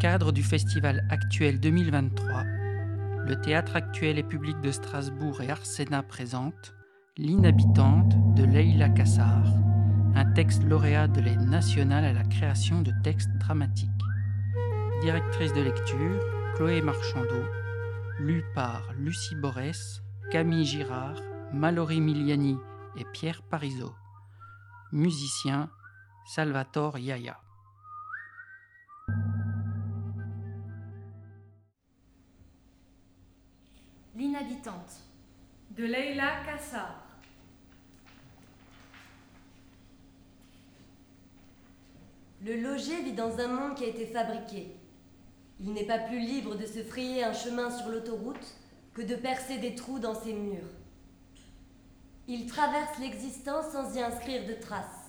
cadre du festival actuel 2023, le Théâtre actuel et public de Strasbourg et Arsena présente L'inhabitante de Leila Kassar, un texte lauréat de l'aide nationale à la création de textes dramatiques. Directrice de lecture, Chloé Marchandeau, lu par Lucie Borès, Camille Girard, Mallory Miliani et Pierre Parisot. Musicien, Salvatore Yaya. L'inhabitante. de Leila Kassar. Le logé vit dans un monde qui a été fabriqué. Il n'est pas plus libre de se frayer un chemin sur l'autoroute que de percer des trous dans ses murs. Il traverse l'existence sans y inscrire de traces.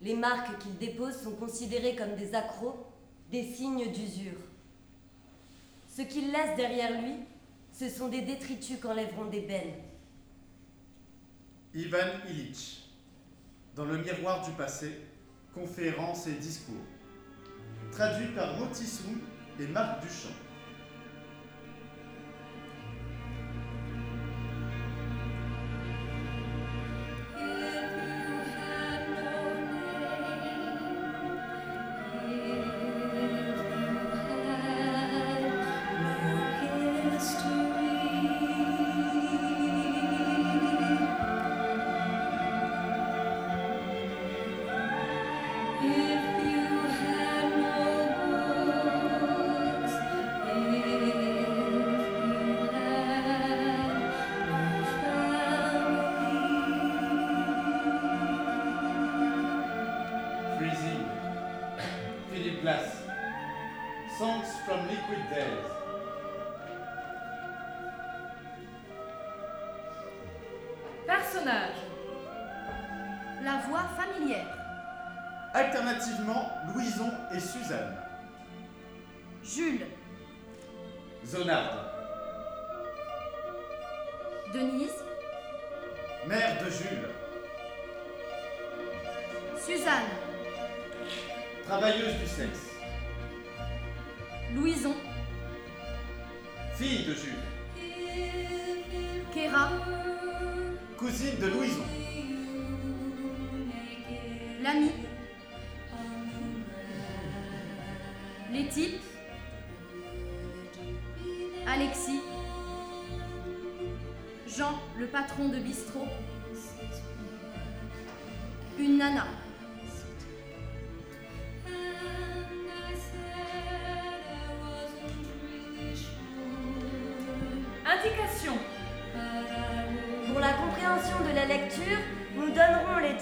Les marques qu'il dépose sont considérées comme des accros, des signes d'usure. Ce qu'il laisse derrière lui, ce sont des détritus qu'enlèveront des belles. Ivan Illich. Dans le miroir du passé, conférences et discours. Traduit par Motissoum et Marc Duchamp. Fille de Jules. Kéra. Cousine de Louison. L'ami. Les types. Alexis. Jean, le patron de bistrot. Une nana.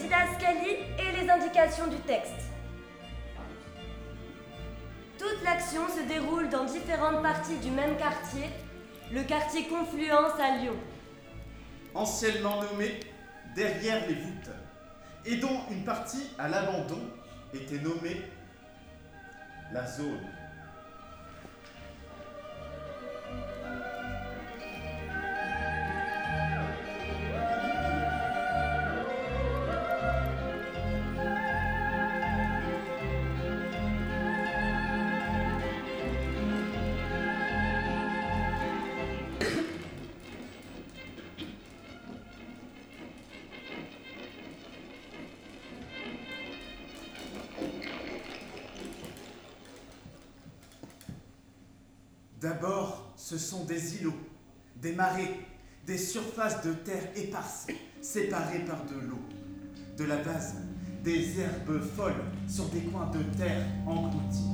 Et les indications du texte. Toute l'action se déroule dans différentes parties du même quartier, le quartier Confluence à Lyon. Anciennement nommé Derrière les voûtes. Et dont une partie à l'abandon était nommée la zone. Ce sont des îlots, des marais, des surfaces de terre éparses, séparées par de l'eau. De la base, des herbes folles sur des coins de terre engloutis.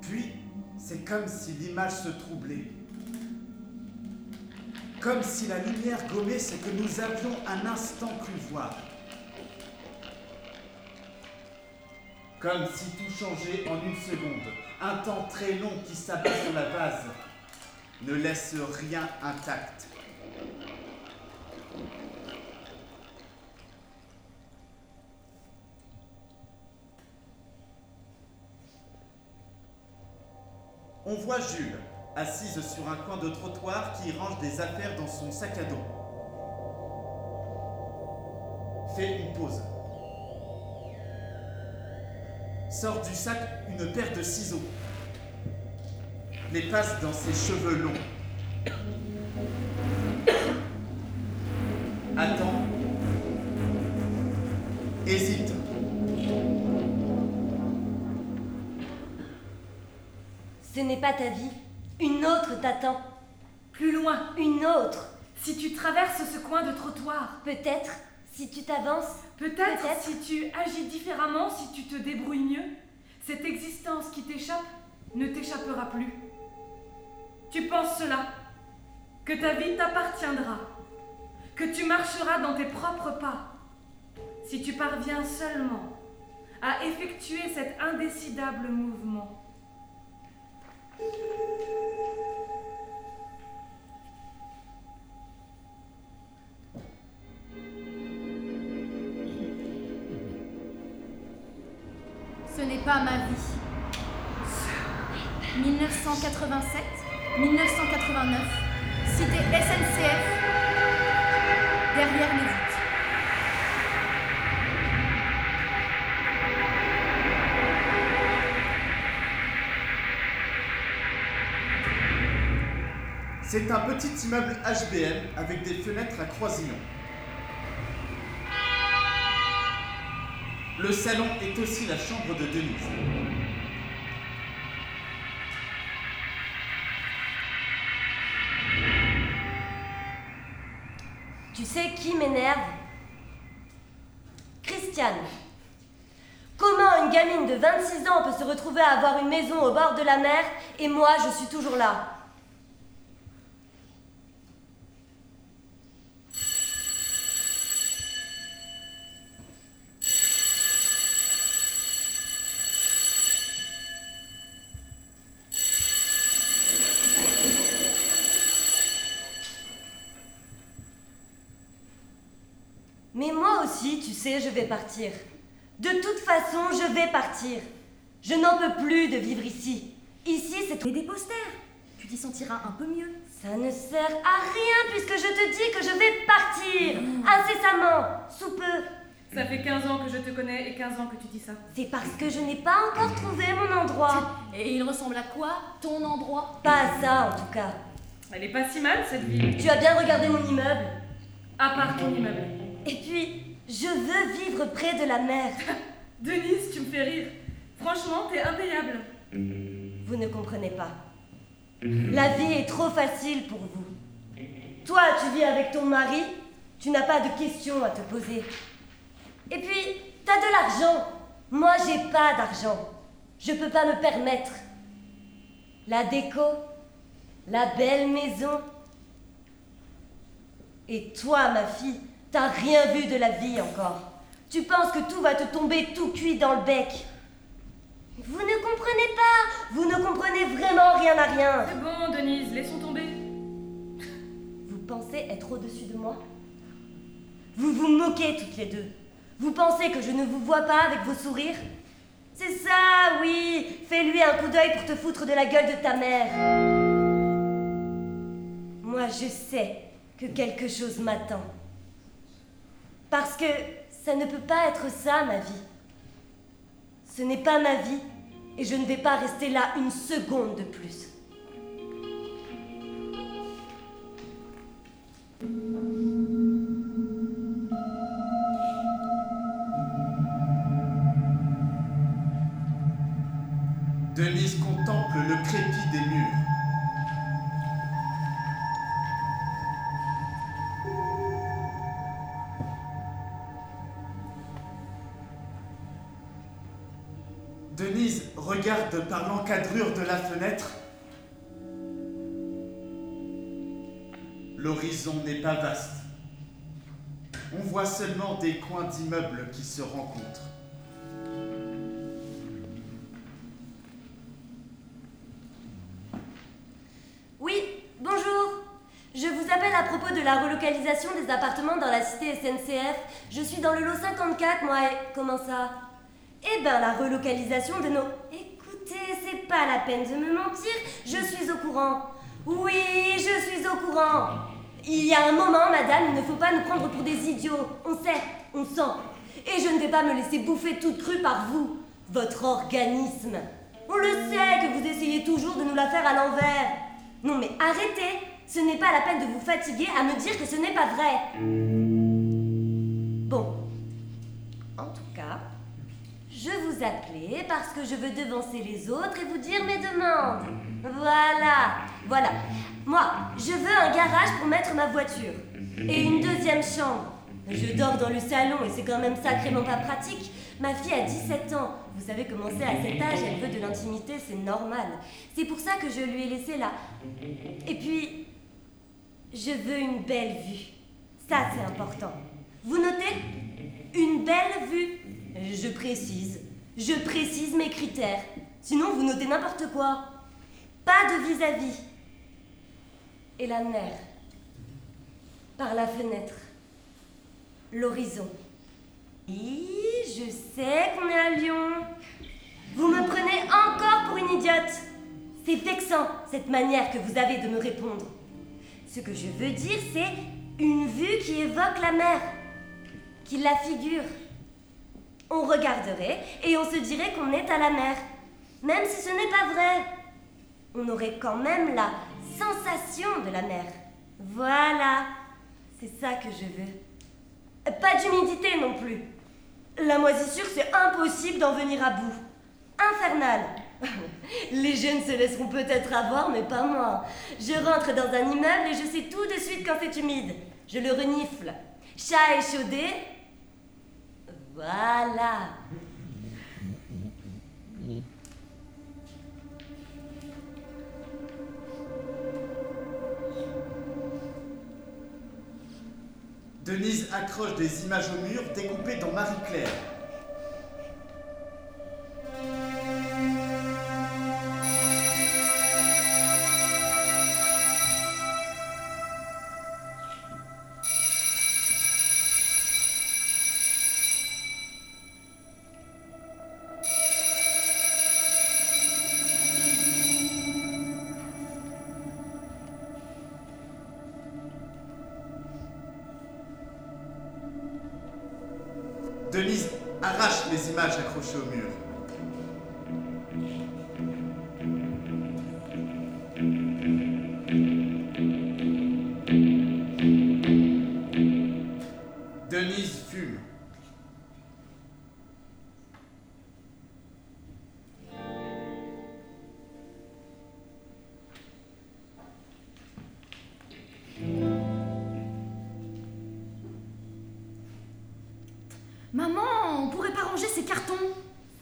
Puis, c'est comme si l'image se troublait. Comme si la lumière gommait ce que nous avions un instant cru voir. Comme si tout changeait en une seconde. Un temps très long qui s'abat sur la base ne laisse rien intact. On voit Jules, assise sur un coin de trottoir qui range des affaires dans son sac à dos. Fait une pause. Sort du sac une paire de ciseaux. Les passe dans ses cheveux longs. Attend. Hésite. Ce n'est pas ta vie. Une autre t'attend. Plus loin. Une autre. Si tu traverses ce coin de trottoir. Peut-être, si tu t'avances. Peut-être si tu agis différemment, si tu te débrouilles mieux, cette existence qui t'échappe ne t'échappera plus. Tu penses cela, que ta vie t'appartiendra, que tu marcheras dans tes propres pas, si tu parviens seulement à effectuer cet indécidable mouvement. Pas ma vie. 1987, 1989, cité SNCF, derrière les. C'est un petit immeuble HBM avec des fenêtres à croisillons. Le salon est aussi la chambre de Denise. Tu sais qui m'énerve? Christiane. Comment une gamine de 26 ans peut se retrouver à avoir une maison au bord de la mer et moi je suis toujours là Mais moi aussi, tu sais, je vais partir. De toute façon, je vais partir. Je n'en peux plus de vivre ici. Ici, c'est des posters Tu t'y sentiras un peu mieux. Ça ne sert à rien puisque je te dis que je vais partir incessamment, sous peu. Ça fait 15 ans que je te connais et 15 ans que tu dis ça. C'est parce que je n'ai pas encore trouvé mon endroit. Et il ressemble à quoi Ton endroit? Pas à ça en tout cas. Elle est pas si mal cette ville, Tu as bien regardé mon immeuble. à part ton immeuble. Et puis, je veux vivre près de la mer. Denise, tu me fais rire. Franchement, t'es impayable. Vous ne comprenez pas. La vie est trop facile pour vous. Toi, tu vis avec ton mari, tu n'as pas de questions à te poser. Et puis, t'as de l'argent. Moi, j'ai pas d'argent. Je peux pas me permettre. La déco, la belle maison. Et toi, ma fille, t'as rien vu de la vie encore. Tu penses que tout va te tomber tout cuit dans le bec. Vous ne comprenez pas Vous ne comprenez vraiment rien à rien C'est bon, Denise, laissons tomber. Vous pensez être au-dessus de moi? Vous vous moquez toutes les deux. Vous pensez que je ne vous vois pas avec vos sourires? C'est ça, oui Fais-lui un coup d'œil pour te foutre de la gueule de ta mère. Moi, je sais que quelque chose m'attend. Parce que ça ne peut pas être ça, ma vie. Ce n'est pas ma vie, et je ne vais pas rester là une seconde de plus. Denise contemple le crépi des murs. Par l'encadrure de la fenêtre. L'horizon n'est pas vaste. On voit seulement des coins d'immeubles qui se rencontrent. Oui, bonjour. Je vous appelle à propos de la relocalisation des appartements dans la cité SNCF. Je suis dans le lot 54, moi, et comment ça? Eh ben, la relocalisation de nos... C'est pas la peine de me mentir, je suis au courant. Oui, je suis au courant. Il y a un moment, madame, il ne faut pas nous prendre pour des idiots. On sait, on sent. Et je ne vais pas me laisser bouffer toute crue par vous, votre organisme. On le sait que vous essayez toujours de nous la faire à l'envers. Non mais arrêtez, ce n'est pas la peine de vous fatiguer à me dire que ce n'est pas vrai. Appelais parce que je veux devancer les autres et vous dire mes demandes. Voilà, voilà. Moi, je veux un garage pour mettre ma voiture. Et une deuxième chambre. Je dors dans le salon et c'est quand même sacrément pas pratique. Ma fille a 17 ans. Vous savez comment c'est à cet âge, elle veut de l'intimité, c'est normal. C'est pour ça que je lui ai laissé là. Et puis, je veux une belle vue. Ça, c'est important. Vous notez? Une belle vue. Je précise. Je précise mes critères. Sinon, vous notez n'importe quoi. Pas de vis-à-vis. Et la mer. Par la fenêtre. L'horizon. Oui, je sais qu'on est à Lyon. Vous me prenez encore pour une idiote. C'est vexant, cette manière que vous avez de me répondre. Ce que je veux dire, c'est une vue qui évoque la mer, qui la figure. On regarderait et on se dirait qu'on est à la mer, même si ce n'est pas vrai. On aurait quand même la sensation de la mer. Voilà, c'est ça que je veux. Pas d'humidité non plus. La moisissure, c'est impossible d'en venir à bout. Infernal. Les jeunes se laisseront peut-être avoir, mais pas moi. Je rentre dans un immeuble et je sais tout de suite quand c'est humide. Je le renifle. Chat échaudé. Voilà. Denise accroche des images au mur découpées dans Marie-Claire.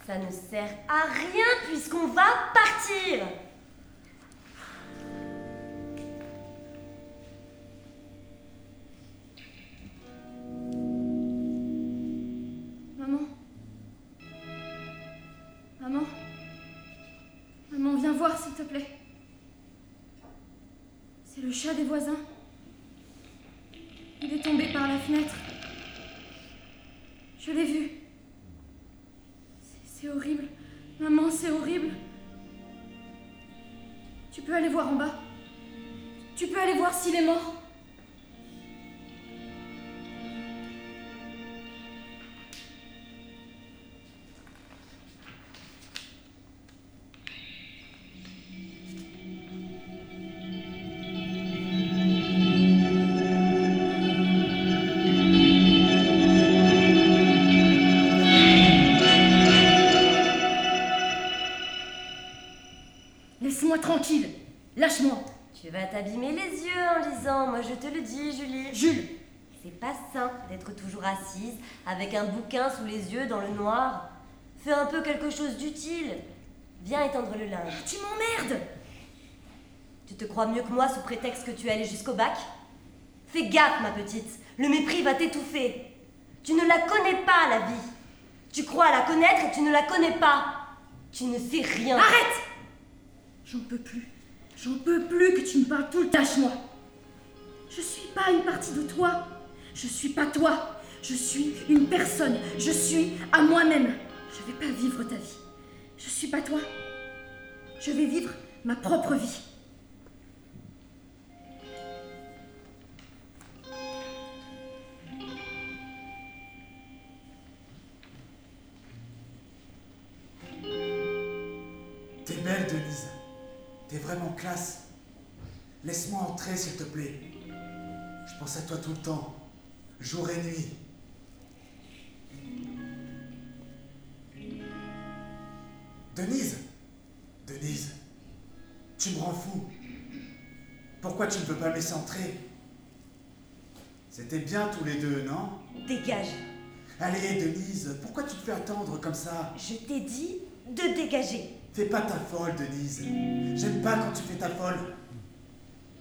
Ça ne sert à rien puisqu'on va partir. Tu peux aller voir s'il est mort. Avec un bouquin sous les yeux dans le noir. Fais un peu quelque chose d'utile. Viens étendre le linge. tu m'emmerdes. Tu te crois mieux que moi sous prétexte que tu es allée jusqu'au bac? Fais gaffe, ma petite. Le mépris va t'étouffer. Tu ne la connais pas, la vie. Tu crois la connaître et tu ne la connais pas. Tu ne sais rien. Arrête J'en peux plus. J'en peux plus que tu me parles tout le temps. Lâche-moi. Je suis pas une partie de toi. Je suis pas toi. Je suis une personne. Je suis à moi-même. Je vais pas vivre ta vie. Je suis pas toi. Je vais vivre ma propre vie. T'es belle, Denise. T'es vraiment classe. Laisse-moi entrer, s'il te plaît. Je pense à toi tout le temps, jour et nuit. Denise Denise, tu me rends fou. Pourquoi tu ne veux pas me laisser entrer C'était bien tous les deux, non? Dégage. Allez, Denise, pourquoi tu te fais attendre comme ça? Je t'ai dit de dégager. Fais pas ta folle, Denise. J'aime pas quand tu fais ta folle.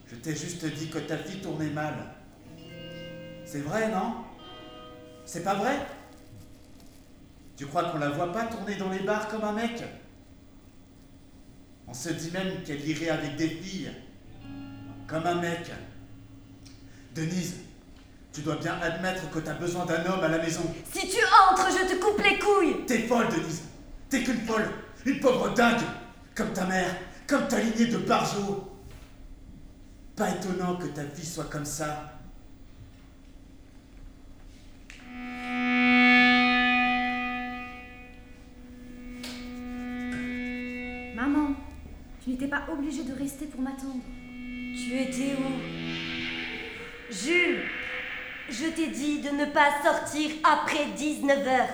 Je t'ai juste dit que ta vie tournait mal. C'est vrai, non? C'est pas vrai? Tu crois qu'on la voit pas tourner dans les bars comme un mec? On se dit même qu'elle irait avec des filles. Comme un mec. Denise, tu dois bien admettre que t'as besoin d'un homme à la maison. Si tu entres, je te coupe les couilles T'es folle, Denise. T'es qu'une folle. Une pauvre dingue. Comme ta mère. Comme ta lignée de barjots. Pas étonnant que ta vie soit comme ça. N'étais pas obligée de rester pour m'attendre. Tu étais où? Jules, je t'ai dit de ne pas sortir après 19h.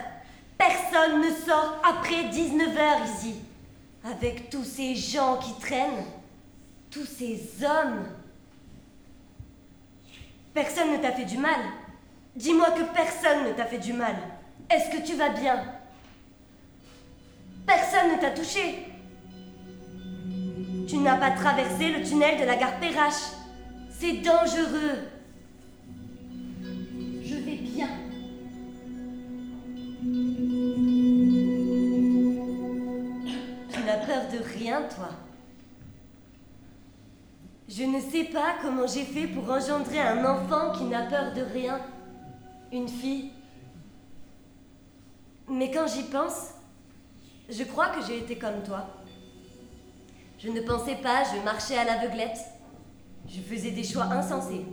Personne ne sort après 19h ici. Avec tous ces gens qui traînent, tous ces hommes. Personne ne t'a fait du mal. Dis-moi que personne ne t'a fait du mal. Est-ce que tu vas bien? Personne ne t'a touché. Tu n'as pas traversé le tunnel de la gare Perrache. C'est dangereux. Je vais bien. Tu n'as peur de rien, toi. Je ne sais pas comment j'ai fait pour engendrer un enfant qui n'a peur de rien. Une fille. Mais quand j'y pense, je crois que j'ai été comme toi. Je ne pensais pas, je marchais à l'aveuglette. Je faisais des choix insensés.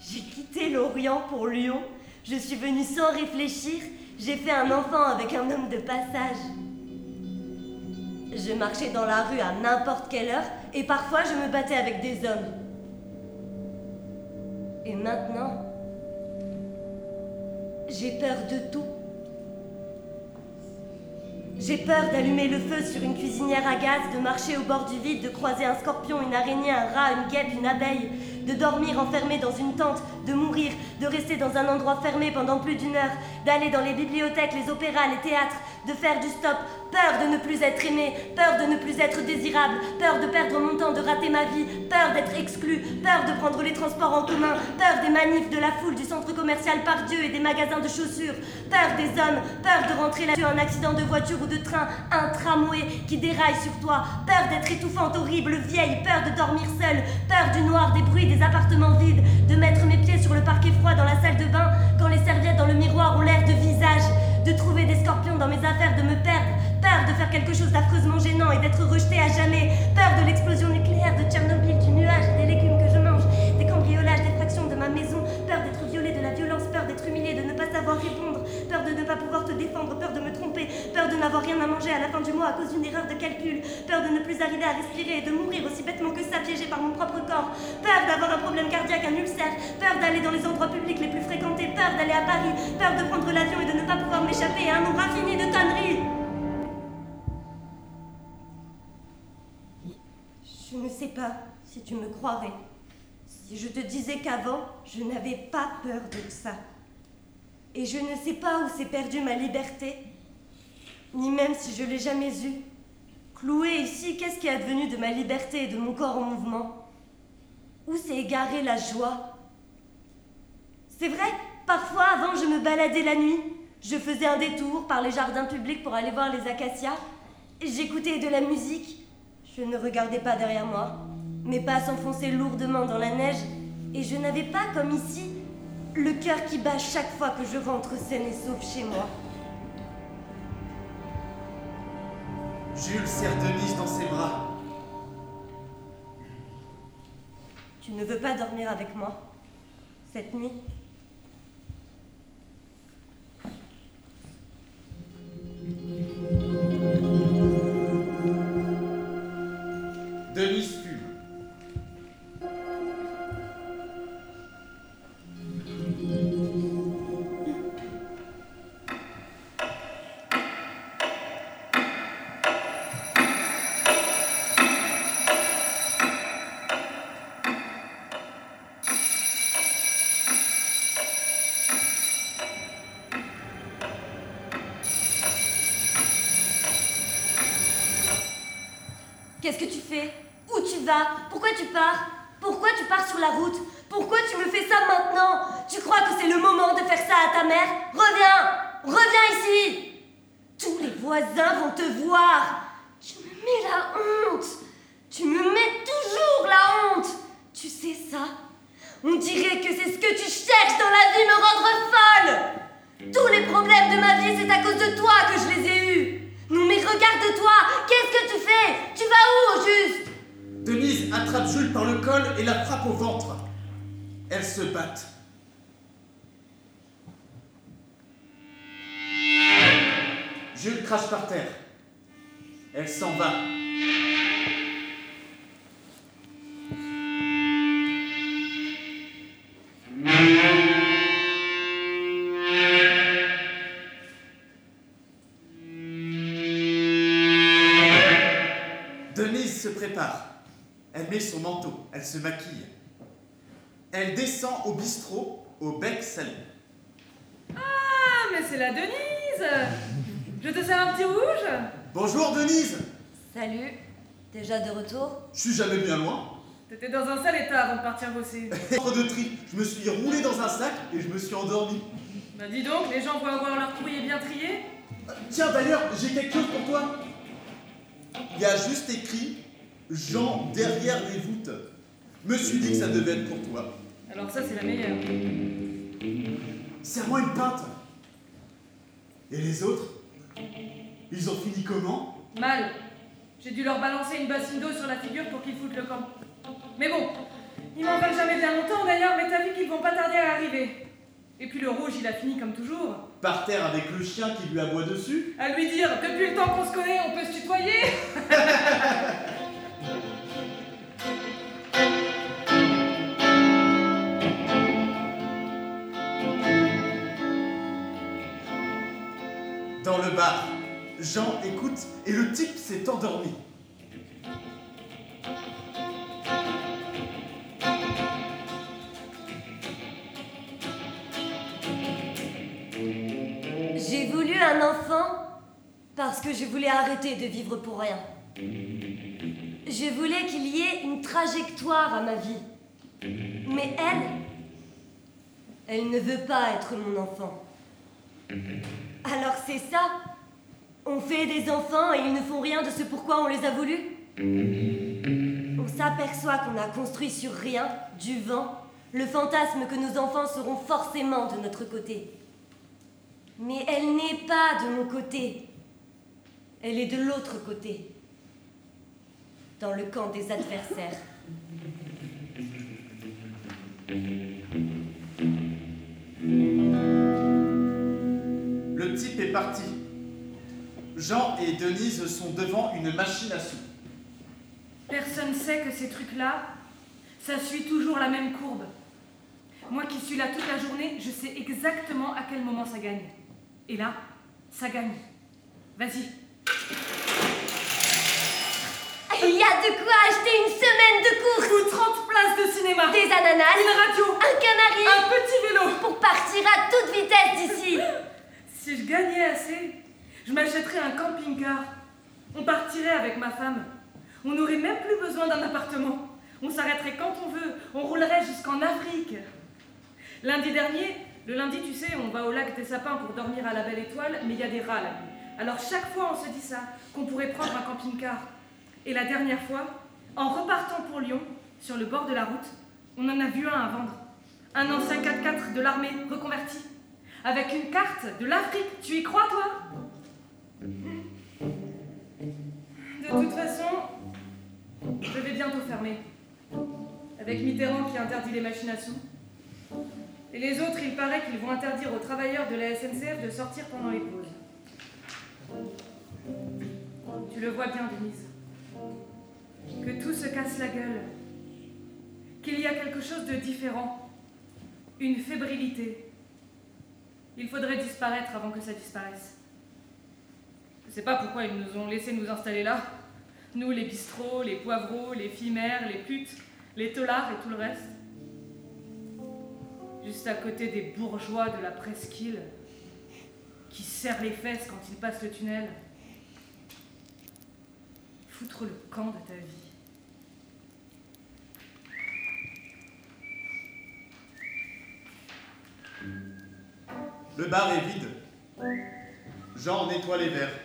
J'ai quitté l'Orient pour Lyon. Je suis venue sans réfléchir. J'ai fait un enfant avec un homme de passage. Je marchais dans la rue à n'importe quelle heure et parfois je me battais avec des hommes. Et maintenant, j'ai peur de tout. J'ai peur d'allumer le feu sur une cuisinière à gaz, de marcher au bord du vide, de croiser un scorpion, une araignée, un rat, une guêpe, une abeille, de dormir enfermé dans une tente, de mourir, de rester dans un endroit fermé pendant plus d'une heure, d'aller dans les bibliothèques, les opéras, les théâtres, de faire du stop, peur de ne plus être aimé, peur de ne plus être désirable, peur de perdre mon temps, de rater ma vie, peur d'être exclu, peur de prendre les transports en commun, peur des manifs, de la foule, du centre commercial par Dieu et des magasins de chaussures, peur des hommes, peur de rentrer là-dessus un accident de voiture ou de train, un tramway qui déraille sur toi, peur d'être étouffante, horrible, vieille, peur de dormir seule, peur du noir, des bruits, des appartements vides, de mettre mes pieds sur le parquet froid dans la salle de bain quand les serviettes dans le miroir ont l'air de visage, de trouver des scorpions dans mes affaires, de me perdre, peur de faire quelque chose d'affreusement gênant et d'être rejeté à jamais, peur de l'explosion nucléaire de Tchernobyl, n'avoir rien à manger à la fin du mois à cause d'une erreur de calcul, peur de ne plus arriver à respirer et de mourir aussi bêtement que ça, piégé par mon propre corps, peur d'avoir un problème cardiaque, un ulcère, peur d'aller dans les endroits publics les plus fréquentés, peur d'aller à Paris, peur de prendre l'avion et de ne pas pouvoir m'échapper à un nombre infini de conneries. Je ne sais pas si tu me croirais. Si je te disais qu'avant, je n'avais pas peur de ça. Et je ne sais pas où s'est perdue ma liberté, ni même si je l'ai jamais eue. Clouée ici, qu'est-ce qui est advenu de ma liberté et de mon corps en mouvement? Où s'est égarée la joie? C'est vrai, parfois avant je me baladais la nuit. Je faisais un détour par les jardins publics pour aller voir les acacias. J'écoutais de la musique. Je ne regardais pas derrière moi. Mes pas s'enfonçaient lourdement dans la neige et je n'avais pas, comme ici, le cœur qui bat chaque fois que je rentre saine et sauve chez moi. Jules serre Denise dans ses bras. Tu ne veux pas dormir avec moi cette nuit? Denise c'est à cause de toi que je les ai eus non mais regarde-toi Qu'est-ce que tu fais? Tu vas où au juste? Denise attrape Jules par le col et la frappe au ventre. Elles se battent. Jules crache par terre. Elle s'en va. Prépare. Elle met son manteau, elle se maquille. Elle descend au bistrot, au bec salé. Ah, mais c'est la Denise Je te sers un petit rouge Bonjour Denise Salut Déjà de retour? Je suis jamais bien loin. T'étais dans un sale état avant de partir bosser. Entre de tri, je me suis roulé dans un sac et je me suis endormi. Bah dis donc, les gens vont avoir leur courrier bien trié Tiens d'ailleurs, j'ai quelque chose pour toi. Il y a juste écrit Jean derrière les voûtes. Me suis dit que ça devait être pour toi. Alors ça, c'est la meilleure. Serre-moi une pinte. Et les autres? Ils ont fini comment? Mal. J'ai dû leur balancer une bassine d'eau sur la figure pour qu'ils foutent le camp. Mais bon, ils m'en veulent jamais bien longtemps d'ailleurs, mais t'as vu qu'ils vont pas tarder à arriver. Et puis le rouge, il a fini comme toujours. Par terre avec le chien qui lui aboie dessus? À lui dire, depuis le temps qu'on se connaît, on peut se tutoyer Dans le bar, Jean écoute et le type s'est endormi. J'ai voulu un enfant parce que je voulais arrêter de vivre pour rien. Je voulais qu'il y ait une trajectoire à ma vie. Mais elle, elle ne veut pas être mon enfant. Alors c'est ça. On fait des enfants et ils ne font rien de ce pourquoi on les a voulus. On s'aperçoit qu'on a construit sur rien, du vent, le fantasme que nos enfants seront forcément de notre côté. Mais elle n'est pas de mon côté. Elle est de l'autre côté. Dans le camp des adversaires. Le type est parti. Jean et Denise sont devant une machine à sous. Personne sait que ces trucs-là, ça suit toujours la même courbe. Moi qui suis là toute la journée, je sais exactement à quel moment ça gagne. Et là, ça gagne. Vas-y. Il y a de quoi acheter une semaine de course Ou 30 places de cinéma. Des ananas, Une radio. un canari Un petit vélo. pour partir à toute vitesse d'ici. Si je gagnais assez, je m'achèterais un camping-car. On partirait avec ma femme. On n'aurait même plus besoin d'un appartement. On s'arrêterait quand on veut. On roulerait jusqu'en Afrique. Lundi dernier, le lundi, tu sais, on va au lac des sapins pour dormir à la belle étoile, mais il y a des rats nuit. Alors chaque fois, on se dit ça, qu'on pourrait prendre un camping-car. Et la dernière fois, en repartant pour Lyon, sur le bord de la route, on en a vu un à vendre. Un ancien 4x4 de l'armée reconverti. Avec une carte de l'Afrique. Tu y crois, toi? De toute façon, je vais bientôt fermer. Avec Mitterrand qui interdit les machines à sous. Et les autres, il paraît qu'ils vont interdire aux travailleurs de la SNCF de sortir pendant les pauses. Tu le vois bien, Denise. Que tout se casse la gueule. Qu'il y a quelque chose de différent. Une fébrilité. Il faudrait disparaître avant que ça disparaisse. Je ne sais pas pourquoi ils nous ont laissé nous installer là. Nous, les bistrots, les poivreaux, les fimères, les putes, les tolards et tout le reste. Juste à côté des bourgeois de la presqu'île qui serrent les fesses quand ils passent le tunnel. Foutre le camp de ta vie. Le bar est vide. Jean nettoie les verres.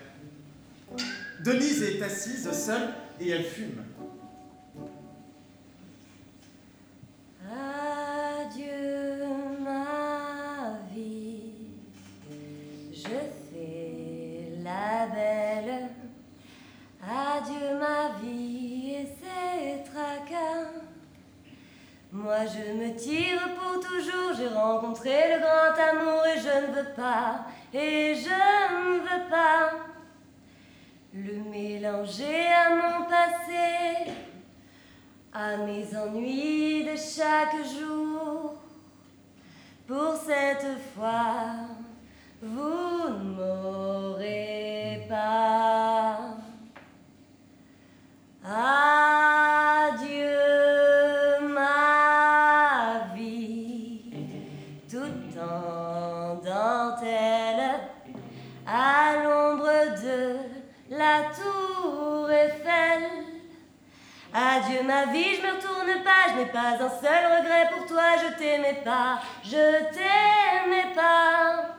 Denise est assise seule et elle fume. Adieu ma vie, je fais la belle. Adieu ma vie et ses tracas. Moi je me tire pour toujours, j'ai rencontré le grand amour et je ne veux pas, et je ne veux pas le mélanger à mon passé, à mes ennuis de chaque jour. Pour cette fois, vous ne m'aurez pas. Adieu ma vie, tout en dentelle, à l'ombre de la tour Eiffel. Adieu ma vie, je me retourne pas, je n'ai pas un seul regret pour toi, je t'aimais pas, je t'aimais pas.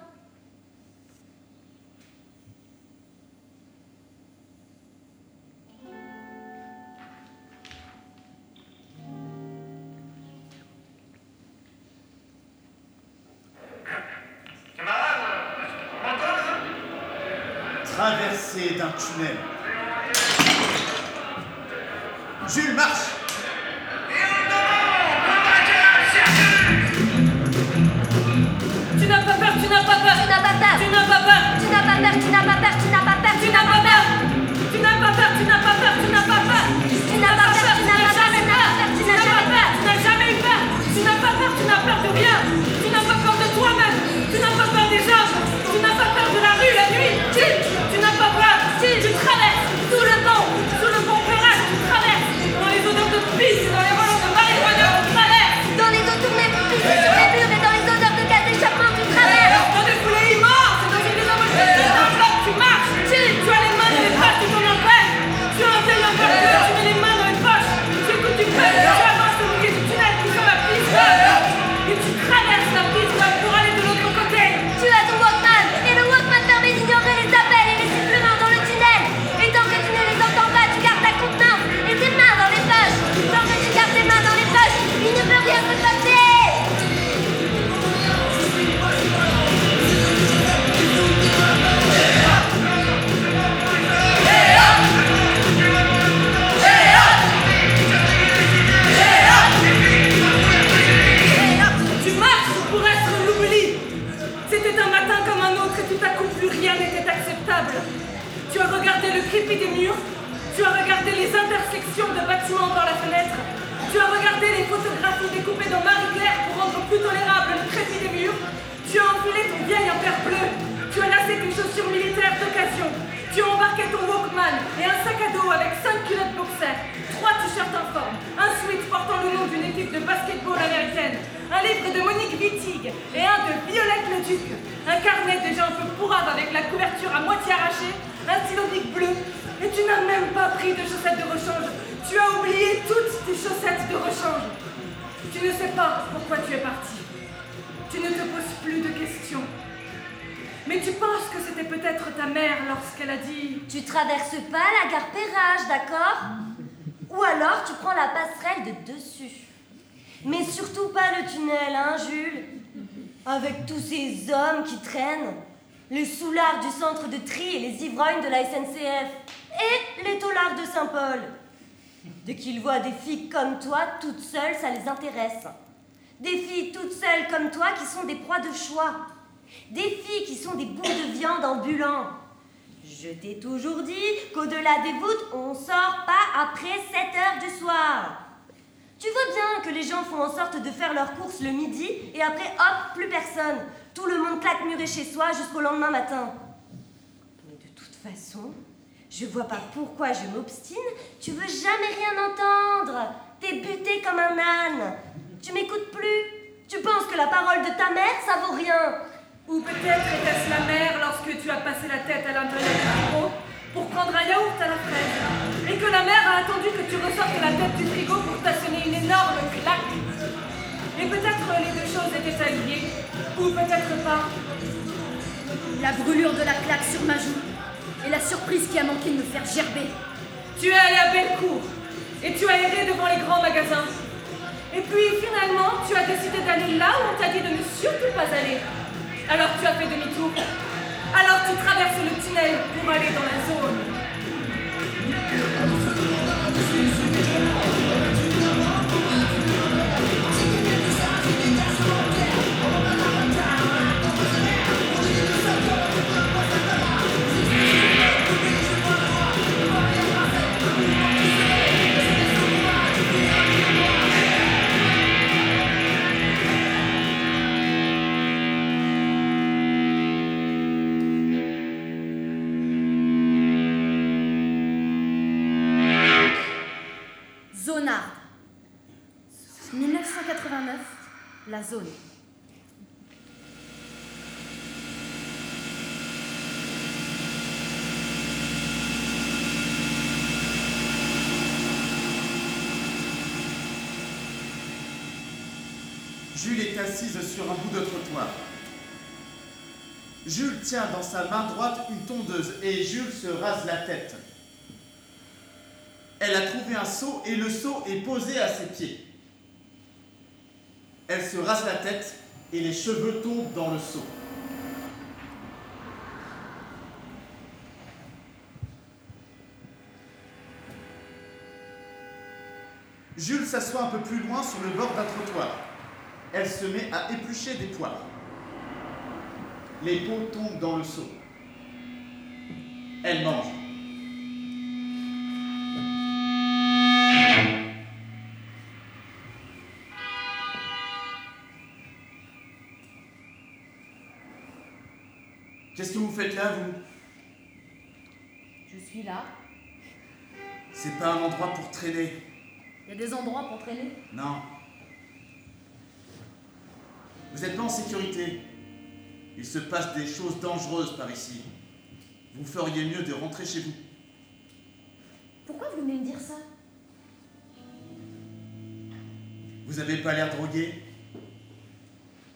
Tu as regardé les photographies découpées dans Marie-Claire pour rendre plus tolérable le crépi des murs, tu as enfilé ton vieil impair bleu, tu as lacé tes chaussures militaires d'occasion, tu as embarqué ton Walkman et un sac à dos avec 5 culottes boxer, trois t-shirts informes, un sweat portant le nom d'une équipe de basketball américaine, un livre de Monique Wittig et un de Violette Leduc, un carnet déjà un peu pourrave avec la couverture à moitié arrachée, un stylo bleu, et tu n'as même pas pris de chaussettes de rechange. Tu as oublié toutes tes chaussettes de rechange. Tu ne sais pas pourquoi tu es parti. Tu ne te poses plus de questions. Mais tu penses que c'était peut-être ta mère lorsqu'elle a dit Tu traverses pas la gare Perrage, d'accord? Ou alors tu prends la passerelle de dessus. Mais surtout pas le tunnel, hein, Jules? Avec tous ces hommes qui traînent, les soulards du centre de tri et les ivrognes de la SNCF, et les taulards de Saint-Paul. Dès qu'ils voient des filles comme toi, toutes seules, ça les intéresse. Des filles toutes seules comme toi qui sont des proies de choix. Des filles qui sont des bouts de viande ambulants. Je t'ai toujours dit qu'au-delà des voûtes, on sort pas après 7 heures du soir. Tu vois bien que les gens font en sorte de faire leurs courses le midi et après, hop, plus personne. Tout le monde claque muré chez soi jusqu'au lendemain matin. Mais de toute façon, je vois pas pourquoi je m'obstine. Tu veux jamais rien entendre. T'es buté comme un âne. Tu m'écoutes plus. Tu penses que la parole de ta mère, ça vaut rien. Ou peut-être était-ce la mère lorsque tu as passé la tête à l'intérieur du frigo pour prendre un yaourt à la fraise. Et que la mère a attendu que tu ressortes la tête du frigo pour t'assonner une énorme claque. Et peut-être les deux choses étaient alliées. Ou peut-être pas. La brûlure de la claque sur ma joue et la surprise qui a manqué de me faire gerber. Tu es allé à Bellecour et tu as erré devant les grands magasins. Et puis finalement, tu as décidé d'aller là où on t'a dit de ne surtout pas aller. Alors tu as fait demi-tour. Alors tu traverses le tunnel pour aller dans la zone. 1989, la zone. Jules est assise sur un bout de trottoir. Jules tient dans sa main droite une tondeuse et Jules se rase la tête. Elle a trouvé un seau et le seau est posé à ses pieds. Elle se rase la tête et les cheveux tombent dans le seau. Jules s'assoit un peu plus loin sur le bord d'un trottoir. Elle se met à éplucher des poires. Les peaux tombent dans le seau. Elle mange. Faites là, vous Je suis là. C'est pas un endroit pour traîner. Il y a des endroits pour traîner? Non. Vous n'êtes pas en sécurité. Il se passe des choses dangereuses par ici. Vous feriez mieux de rentrer chez vous. Pourquoi vous venez me dire ça? Vous avez pas l'air drogué?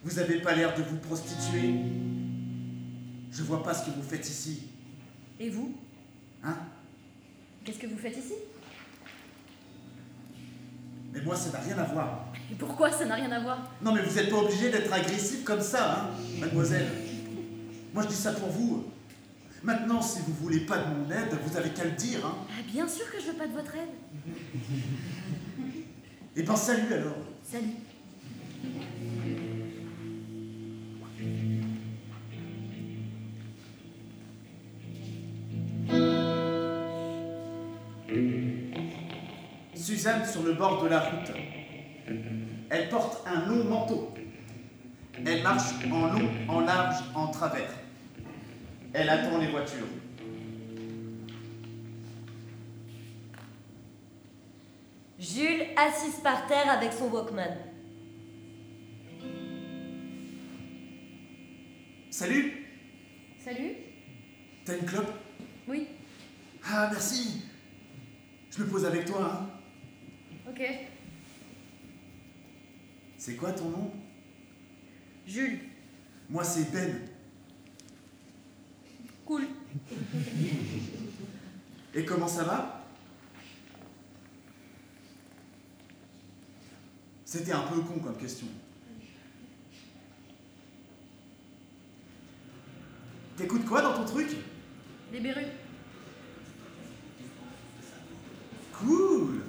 Vous avez pas l'air de vous prostituer? Je vois pas ce que vous faites ici. Et vous? Hein? Qu'est-ce que vous faites ici? Mais moi, ça n'a rien à voir. Et pourquoi ça n'a rien à voir? Non, mais vous n'êtes pas obligé d'être agressif comme ça, hein, mademoiselle. Moi, je dis ça pour vous. Maintenant, si vous voulez pas de mon aide, vous avez qu'à le dire, hein. Ah, bien sûr que je veux pas de votre aide. Et ben, salut alors. Salut. Suzanne sur le bord de la route. Elle porte un long manteau. Elle marche en long, en large, en travers. Elle attend les voitures. Jules assise par terre avec son Walkman. Salut Salut T'as une clope? Oui. Ah, merci Je me pose avec toi, hein. Ok. C'est quoi ton nom? Jules. Moi, c'est Ben. Cool. Et comment ça va? C'était un peu con comme question. T'écoutes quoi dans ton truc? Les berrues. Cool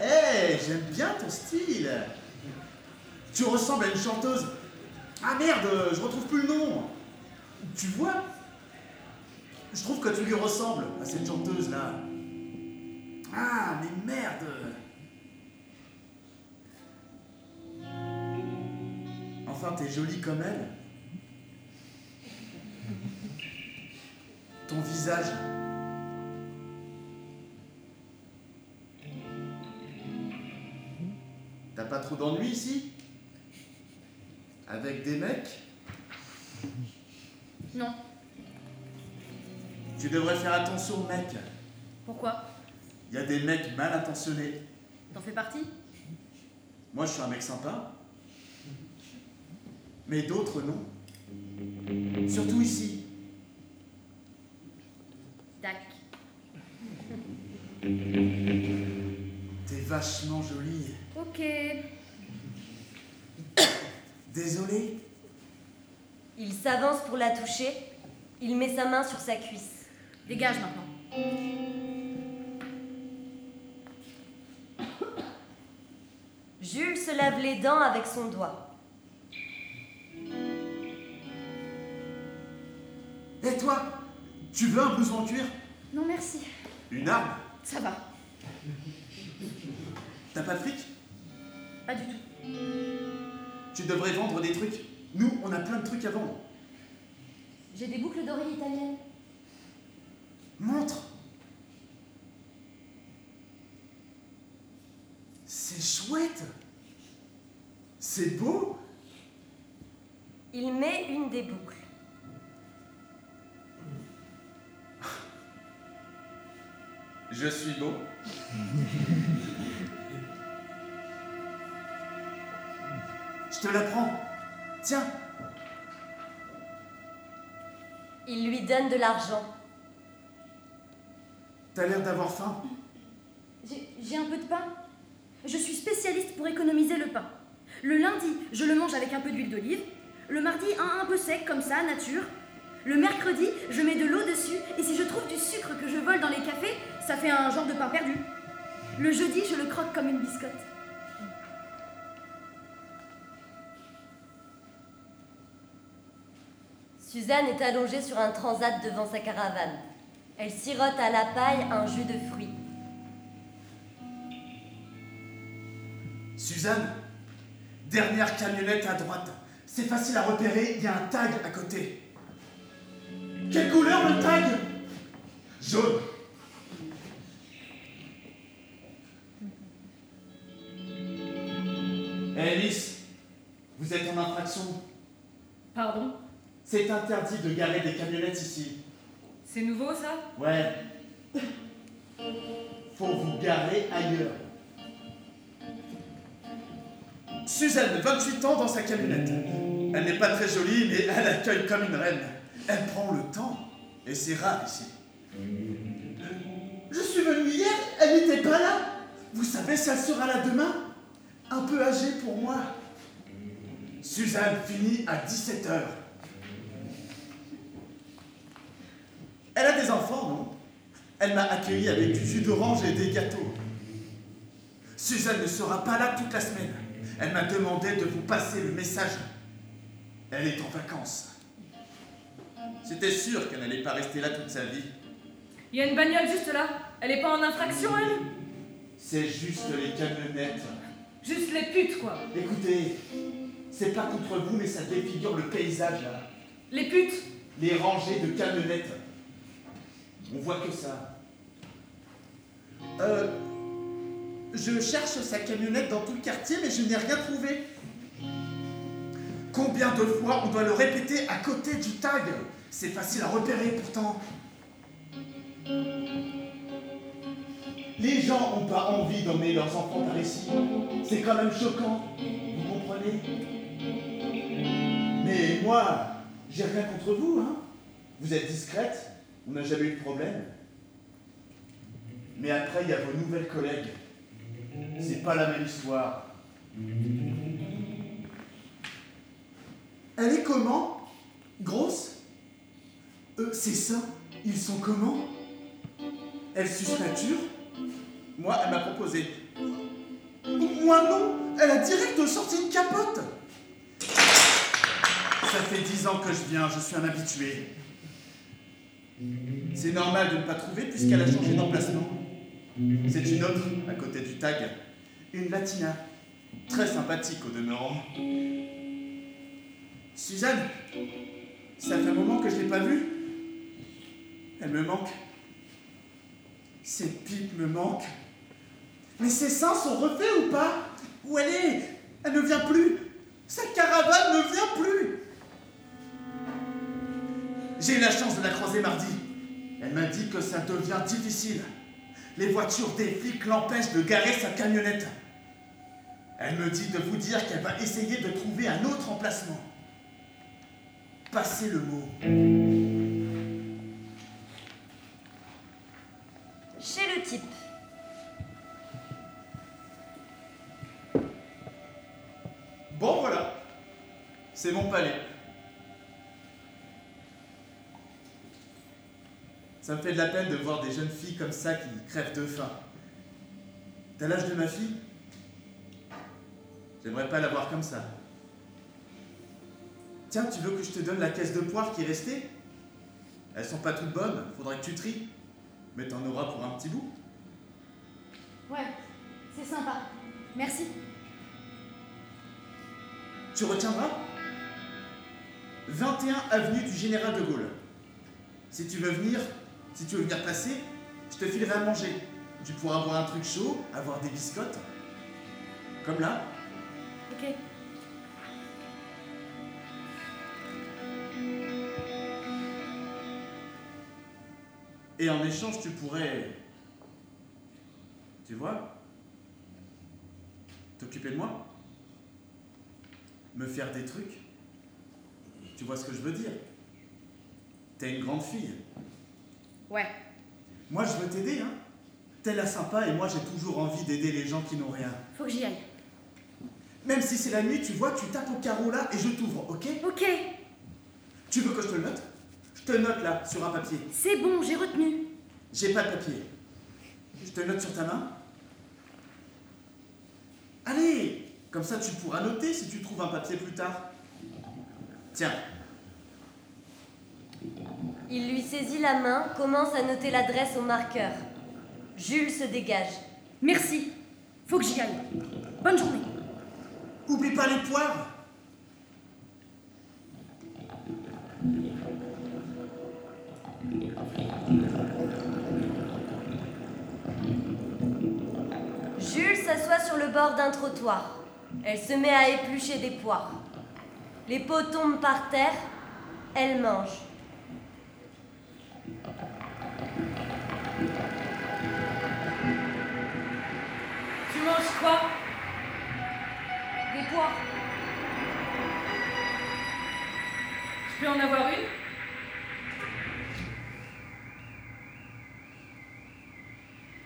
Hey, j'aime bien ton style. Tu ressembles à une chanteuse. Ah merde, je retrouve plus le nom. Tu vois Je trouve que tu lui ressembles à cette chanteuse là. Ah, mais merde Enfin, t'es jolie comme elle. Ton visage. T'as pas trop d'ennuis ici? Avec des mecs? Non. Tu devrais faire attention aux mecs. Pourquoi? Il y a des mecs mal intentionnés. T'en fais partie? Moi, je suis un mec sympa. Mais d'autres, non. Surtout ici. T'es vachement jolie. Ok. Désolé. Il s'avance pour la toucher. Il met sa main sur sa cuisse. Dégage maintenant. Jules se lave les dents avec son doigt. Et toi Tu veux un blouson en cuir Non merci. Une arme? Ça va. T'as pas de fric? Pas du tout. Tu devrais vendre des trucs. Nous, on a plein de trucs à vendre. J'ai des boucles d'oreilles italiennes. Montre C'est chouette C'est beau Il met une des boucles. Je suis beau Je te la prends. Tiens, Il lui donne de l'argent. t'as l'air d'avoir faim. J'ai un peu de pain. Je suis spécialiste pour économiser le pain. Le lundi, je le mange avec un peu d'huile d'olive. Le mardi, un, un peu sec, comme ça, nature. Le mercredi, je mets de l'eau dessus. Et si je trouve du sucre que je vole dans les cafés, ça fait un genre de pain perdu. Le jeudi, je le croque comme une biscotte. Suzanne est allongée sur un transat devant sa caravane. Elle sirote à la paille un jus de fruits. Suzanne, dernière camionnette à droite. C'est facile à repérer, il y a un tag à côté. Quelle couleur le tag Jaune. Eh Alice, vous êtes en infraction. Pardon C'est interdit de garer des camionnettes ici. C'est nouveau ça Ouais. Faut vous garer ailleurs. Suzanne, 28 ans dans sa camionnette. Elle n'est pas très jolie, mais elle accueille comme une reine. Elle prend le temps. Et c'est rare ici. Je suis venu hier, elle n'était pas là. Vous savez si elle sera là demain Un peu âgée pour moi. Suzanne finit à 17h. Elle a des enfants, non? Elle m'a accueilli avec du jus d'orange et des gâteaux. Suzanne ne sera pas là toute la semaine. Elle m'a demandé de vous passer le message. Elle est en vacances. C'était sûr qu'elle n'allait pas rester là toute sa vie. Il y a une bagnole juste là. Elle est pas en infraction, elle? C'est juste les camionnettes. Juste les putes, quoi. Écoutez, c'est pas contre vous, mais ça défigure le paysage là. Les putes? Les rangées de camionnettes. On voit que ça. Euh. Je cherche sa camionnette dans tout le quartier, mais je n'ai rien trouvé. Combien de fois on doit le répéter à côté du tag? C'est facile à repérer pourtant. Les gens n'ont pas envie d'emmener leurs enfants par ici. C'est quand même choquant. Vous comprenez? Mais moi, j'ai rien contre vous, hein. Vous êtes discrète, on n'a jamais eu de problème. Mais après, il y a vos nouvelles collègues. C'est pas la même histoire. Elle est comment Grosse? Euh, C'est ça. Ils sont comment? Elle suce nature Moi, elle m'a proposé. Moi non Elle a direct sorti une capote Ça fait dix ans que je viens, je suis un habitué. C'est normal de ne pas trouver puisqu'elle a changé d'emplacement. C'est une autre, à côté du tag. Une latina. Très sympathique au demeurant. Suzanne, ça fait un moment que je l'ai pas vue. Elle me manque. Ses pipes me manquent. Mais ses seins sont refaits ou pas? Où elle est? Elle ne vient plus. Sa caravane ne vient plus. J'ai eu la chance de la croiser mardi. Elle m'a dit que ça devient difficile. Les voitures des flics l'empêchent de garer sa camionnette. Elle me dit de vous dire qu'elle va essayer de trouver un autre emplacement. Passez le mot. C'est mon palais. Ça me fait de la peine de voir des jeunes filles comme ça qui crèvent de faim. T'as l'âge de ma fille? J'aimerais pas la voir comme ça. Tiens, tu veux que je te donne la caisse de poire qui est restée? Elles sont pas toutes bonnes, faudrait que tu tries. Mais t'en auras pour un petit bout. Ouais, c'est sympa. Merci. Tu retiendras? 21 avenue du Général de Gaulle. Si tu veux venir, si tu veux venir passer, je te filerai à manger. Tu pourras avoir un truc chaud, avoir des biscottes. Comme là. Ok. Et en échange, tu pourrais. Tu vois T'occuper de moi Me faire des trucs Tu vois ce que je veux dire? T'es une grande fille. Ouais. Moi, je veux t'aider, hein T'es la sympa et moi, j'ai toujours envie d'aider les gens qui n'ont rien. Faut que j'y aille. Même si c'est la nuit, tu vois, tu tapes au carreau là et je t'ouvre, ok? Ok, Tu veux que je te le note? Je te note là, sur un papier. c'est bon, j'ai retenu. J'ai pas de papier. Je te note sur ta main. Allez Comme ça, tu pourras noter si tu trouves un papier plus tard. Tiens, Il lui saisit la main, commence à noter l'adresse au marqueur. Jules se dégage. Merci. Faut que j'y aille. Bonne journée. oublie pas les poires Jules s'assoit sur le bord d'un trottoir. Elle se met à éplucher des poires. Les pots tombent par terre. Elle mange. Tu manges quoi? Des poires. Je peux en avoir une?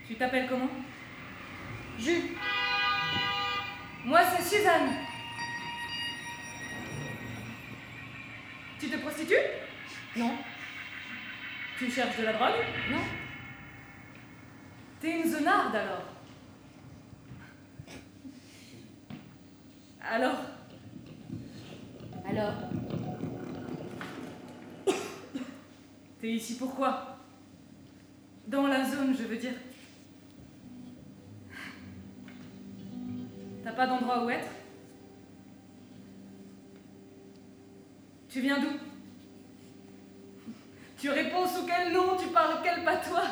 Tu t'appelles comment? Jules, Moi, c'est Suzanne. Tu te prostitues non, Tu cherches de la drogue non, T'es une zonarde alors. Alors alors, T'es ici pourquoi Dans la zone, je veux dire. T'as pas d'endroit où être? Tu viens d'où? Tu réponds sous quel nom? Tu parles quel patois?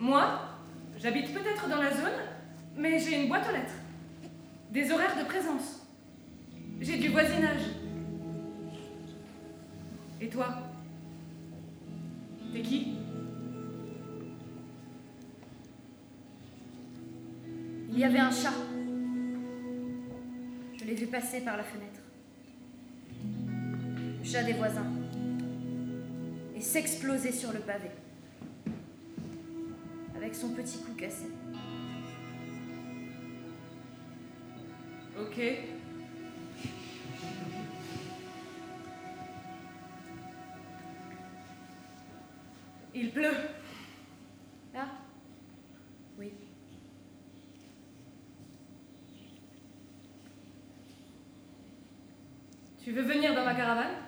Moi, j'habite peut-être dans la zone, mais j'ai une boîte aux lettres. Des horaires de présence. J'ai du voisinage. Et toi? T'es qui? Il y avait un chat l'ai vu passer par la fenêtre. Le chat des voisins. Et s'exploser sur le pavé. Avec son petit cou cassé. Ok. Il pleut. Tu veux venir dans ma caravane?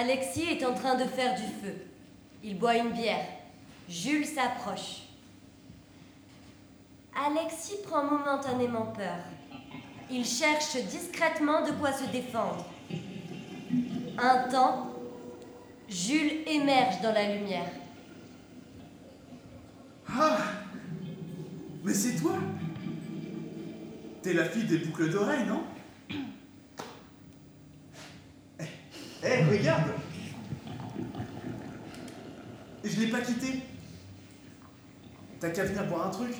Alexis est en train de faire du feu. Il boit une bière. Jules s'approche. Alexis prend momentanément peur. Il cherche discrètement de quoi se défendre. Un temps, Jules émerge dans la lumière. Ah Mais c'est toi? T'es la fille des boucles d'oreilles, non Eh, regarde Je l'ai pas quitté. T'as qu'à venir boire un truc.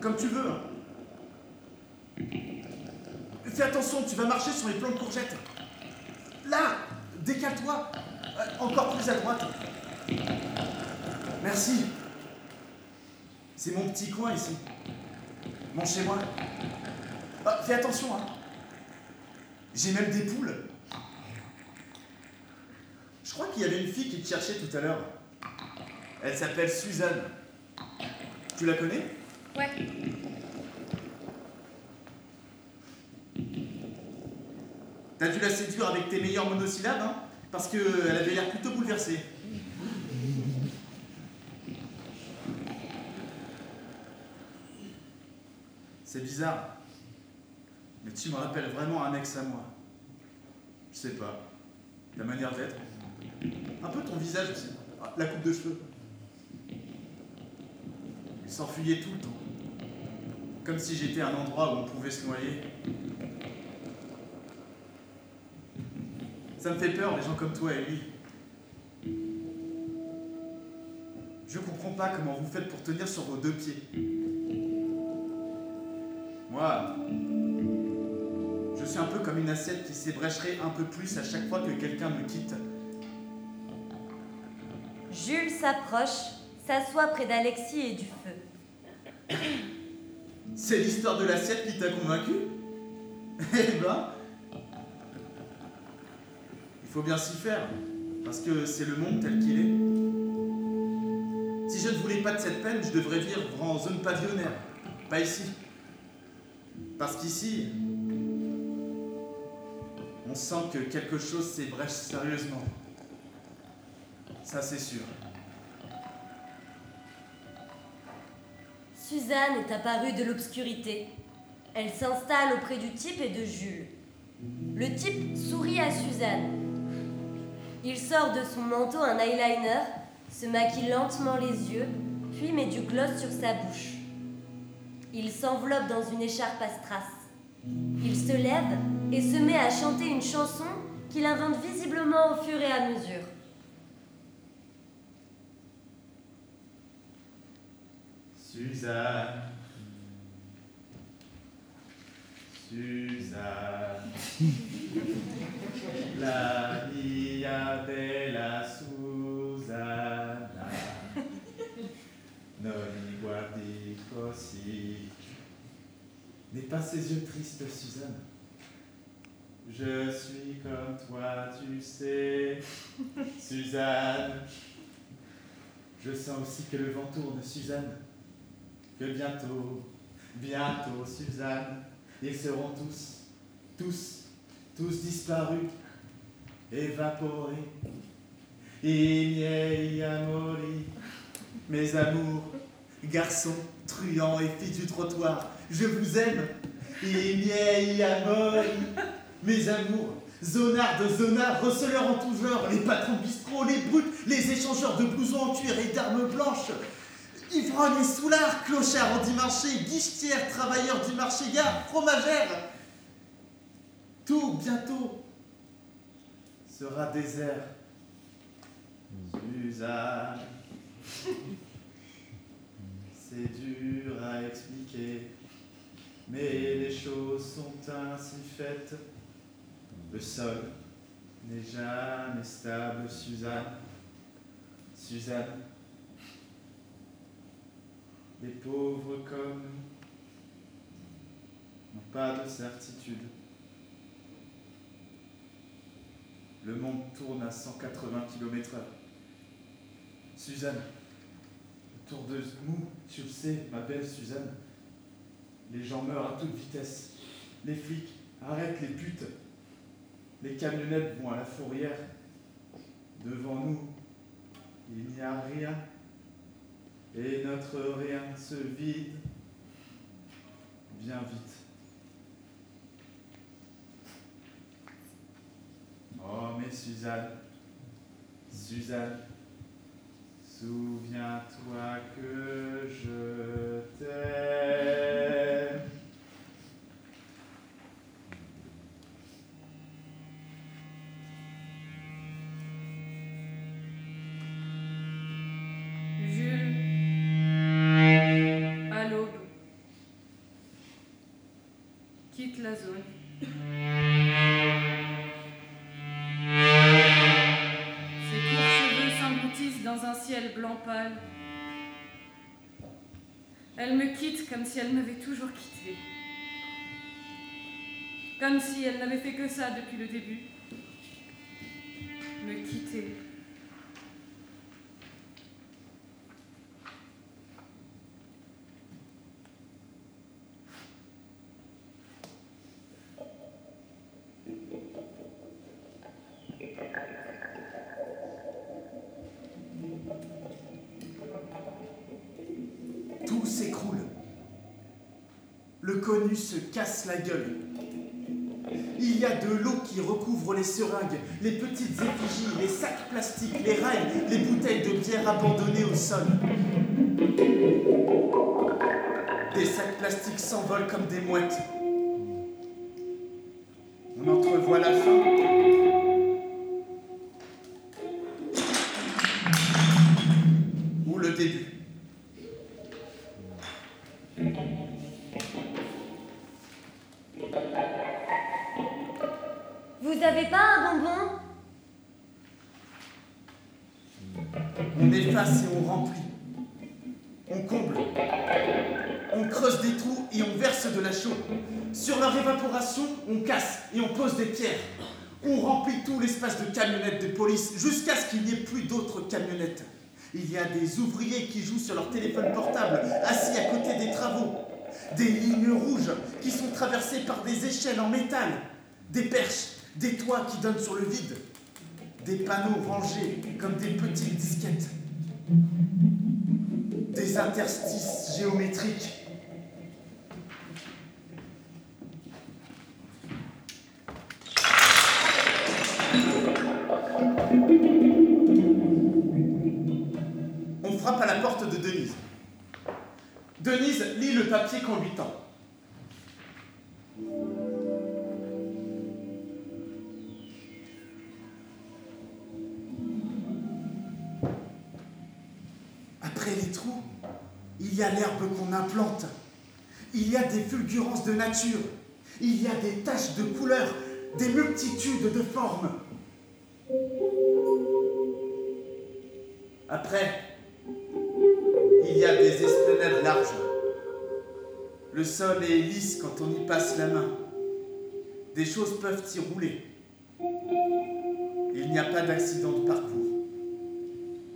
Comme tu veux. hein. Fais attention, tu vas marcher sur les plants de courgettes. Là Décale-toi Euh, Encore plus à droite. Merci. C'est mon petit coin ici. Mon chez moi. Ah, fais attention, hein. J'ai même des poules. Je crois qu'il y avait une fille qui te cherchait tout à l'heure. Elle s'appelle Suzanne. Tu la connais? Ouais. T'as dû la séduire avec tes meilleurs monosyllabes, hein Parce qu'elle avait l'air plutôt bouleversée. C'est bizarre. Tu me rappelles vraiment un ex à moi. Je sais pas. La manière d'être. Un peu ton visage aussi. Ah, La coupe de cheveux. Il s'enfuyait tout le temps. Comme si j'étais un endroit où on pouvait se noyer. Ça me fait peur, les gens comme toi et lui. Je comprends pas comment vous faites pour tenir sur vos deux pieds. Moi, comme une assiette qui s'ébrécherait un peu plus à chaque fois que quelqu'un me quitte. Jules s'approche, s'assoit près d'Alexis et du feu. C'est l'histoire de l'assiette qui t'a convaincu? Eh ben, il faut bien s'y faire, parce que c'est le monde tel qu'il est. Si je ne voulais pas de cette peine, je devrais vivre en zone pavillonnaire, pas ici. Parce qu'ici, on sent que quelque chose s'ébrèche sérieusement. Ça, c'est sûr. Suzanne est apparue de l'obscurité. Elle s'installe auprès du type et de Jules. Le type sourit à Suzanne. Il sort de son manteau un eyeliner, se maquille lentement les yeux, puis met du gloss sur sa bouche. Il s'enveloppe dans une écharpe à strass. Il se lève et se met à chanter une chanson qu'il invente visiblement au fur et à mesure. Suzanne. Suzanne. La mia bella Susanna. Non mi guardi così. N'aie pas ces yeux tristes, Suzanne. Je suis comme toi, tu sais, Suzanne. Je sens aussi que le vent tourne, Suzanne. Que bientôt, bientôt, Suzanne, ils seront tous, tous, tous disparus, évaporés. I miei amori, mes amours, garçons, truands et filles du trottoir, je vous aime. I miei amori, mes amours, zonards de zonards, receleurs en tout genre, les patrons de bistrot, les brutes, les échangeurs de blousons en cuir et d'armes blanches, ivrognes et soulards, clochards en dimanche, guichetières, travailleurs du marché gare, fromagères. Tout bientôt sera désert. Suzanne, c'est dur à expliquer, mais les choses sont ainsi faites. Le sol n'est jamais stable, Suzanne. Suzanne, les pauvres comme nous n'ont pas de certitude. Le monde tourne à 180 km/h. Suzanne, autour de nous, tu le sais, ma belle Suzanne, les gens meurent à toute vitesse. Les flics arrêtent les putes. Les camionnettes vont à la fourrière. Devant nous, il n'y a rien. Et notre rien se vide bien vite. Oh, mais Suzanne, Suzanne, souviens-toi que je t'aime. Si elle m'avait toujours quitté. Comme si elle n'avait fait que ça depuis le début. Se casse la gueule. Il y a de l'eau qui recouvre les seringues, les petites effigies, les sacs plastiques, les rails, les bouteilles de bière abandonnées au sol. Des sacs plastiques s'envolent comme des mouettes. Il y a des ouvriers qui jouent sur leur téléphone portable, assis à côté des travaux. Des lignes rouges qui sont traversées par des échelles en métal. Des perches, des toits qui donnent sur le vide. Des panneaux rangés comme des petites disquettes. Des interstices géométriques. Porte de Denise. Denise lit le papier qu'on lui tend. Après les trous, il y a l'herbe qu'on implante. Il y a des fulgurances de nature. Il y a des taches de couleurs, des multitudes de formes. Après, il y a des esplanades larges. Le sol est lisse quand on y passe la main. Des choses peuvent y rouler. Il n'y a pas d'accident de parcours.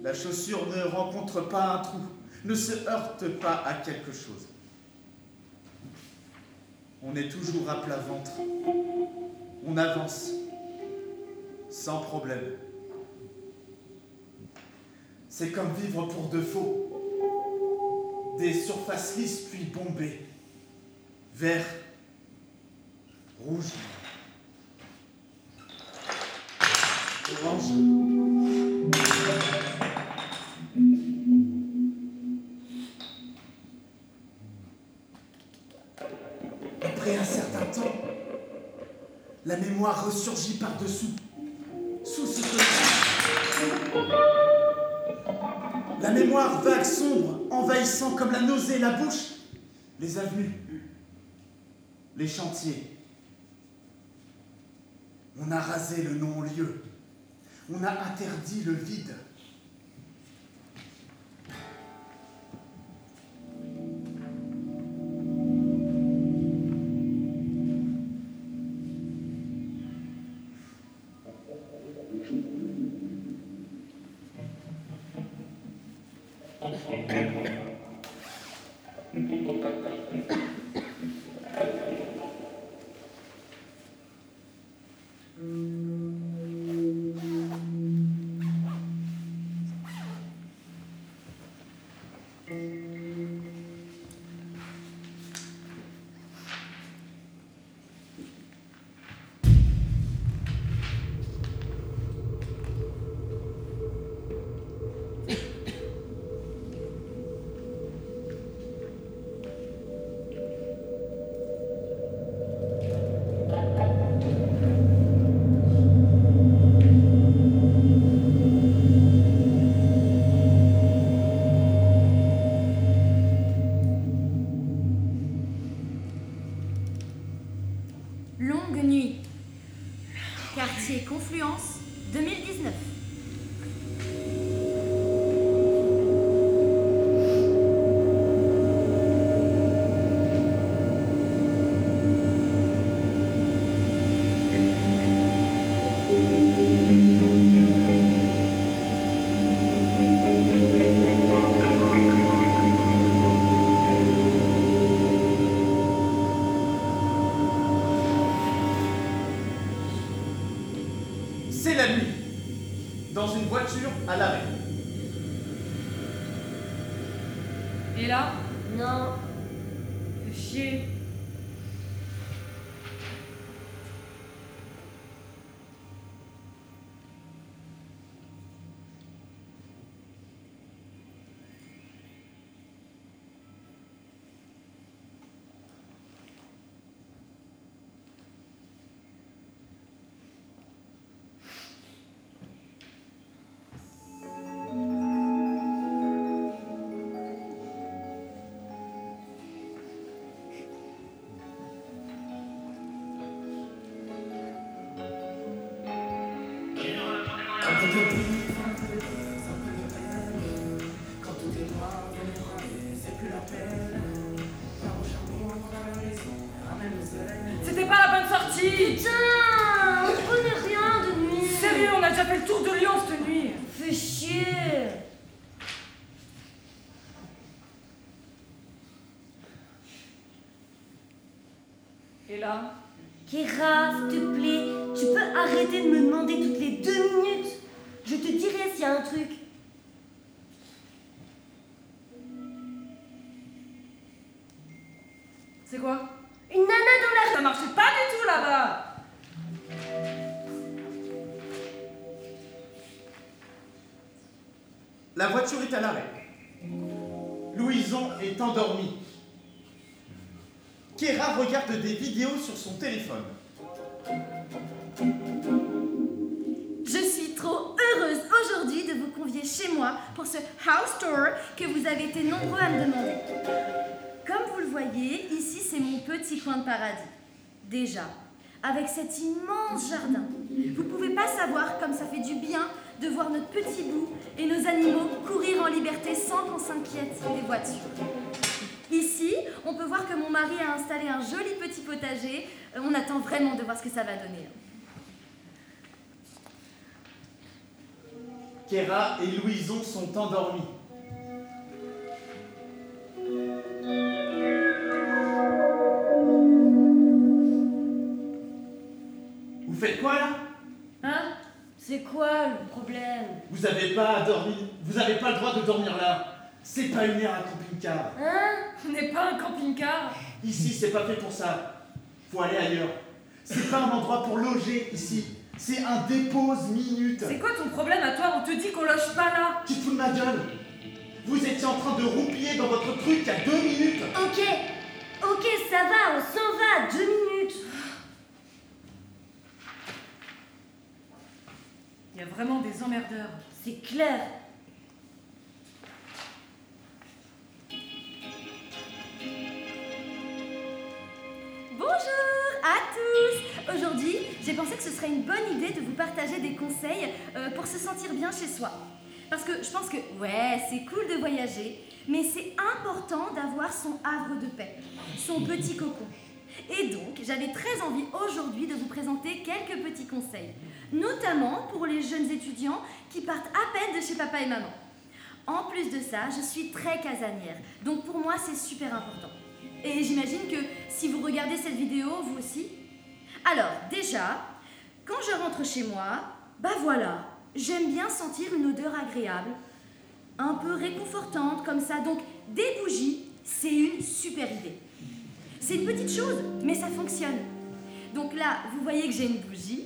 La chaussure ne rencontre pas un trou, ne se heurte pas à quelque chose. On est toujours à plat ventre. On avance sans problème. C'est comme vivre pour de faux. Des surfaces lisses puis bombées. Vert, rouge, orange. Après un certain temps, la mémoire ressurgit par-dessous, sous ce. La mémoire vague, sombre, envahissant comme la nausée la bouche, les avenues, les chantiers. On a rasé le non-lieu, on a interdit le vide. C'était voiture est à l'arrêt. Louison est endormi. Kéra regarde des vidéos sur son téléphone. Je suis trop heureuse aujourd'hui de vous convier chez moi pour ce house tour que vous avez été nombreux à me demander. Comme vous le voyez, ici c'est mon petit coin de paradis. Déjà, avec cet immense jardin, vous pouvez pas savoir comme ça fait du bien de voir notre petit bout et nos animaux courir en liberté sans qu'on s'inquiète des voitures. Ici, on peut voir que mon mari a installé un joli petit potager. Euh, On attend vraiment de voir ce que ça va donner. Kéra et Louison sont endormis. Vous faites quoi là? C'est quoi le problème? Vous avez pas à dormir. Vous avez pas le droit de dormir là. C'est pas une aire à camping-car. Hein? On n'est pas un camping-car? Ici, c'est pas fait pour ça. Faut aller ailleurs. C'est pas un endroit pour loger ici. C'est un dépose minute. C'est quoi ton problème à toi? On te dit qu'on loge pas là. Tu te fous de ma gueule Vous étiez en train de roupiller dans votre truc il y a deux minutes. Ok, ok, ça va, on s'en va, deux minutes. Il y a vraiment des emmerdeurs. C'est clair. Bonjour à tous Aujourd'hui, j'ai pensé que ce serait une bonne idée de vous partager des conseils euh, pour se sentir bien chez soi. Parce que je pense que, ouais, c'est cool de voyager, mais c'est important d'avoir son havre de paix, son petit cocon. Et donc, j'avais très envie aujourd'hui de vous présenter quelques petits conseils, notamment pour les jeunes étudiants qui partent à peine de chez papa et maman. En plus de ça, je suis très casanière, donc pour moi c'est super important. Et j'imagine que si vous regardez cette vidéo, vous aussi. Alors, déjà, quand je rentre chez moi, bah voilà, j'aime bien sentir une odeur agréable, un peu réconfortante comme ça. Donc, des bougies, c'est une super idée. C'est une petite chose, mais ça fonctionne. Donc là, vous voyez que j'ai une bougie.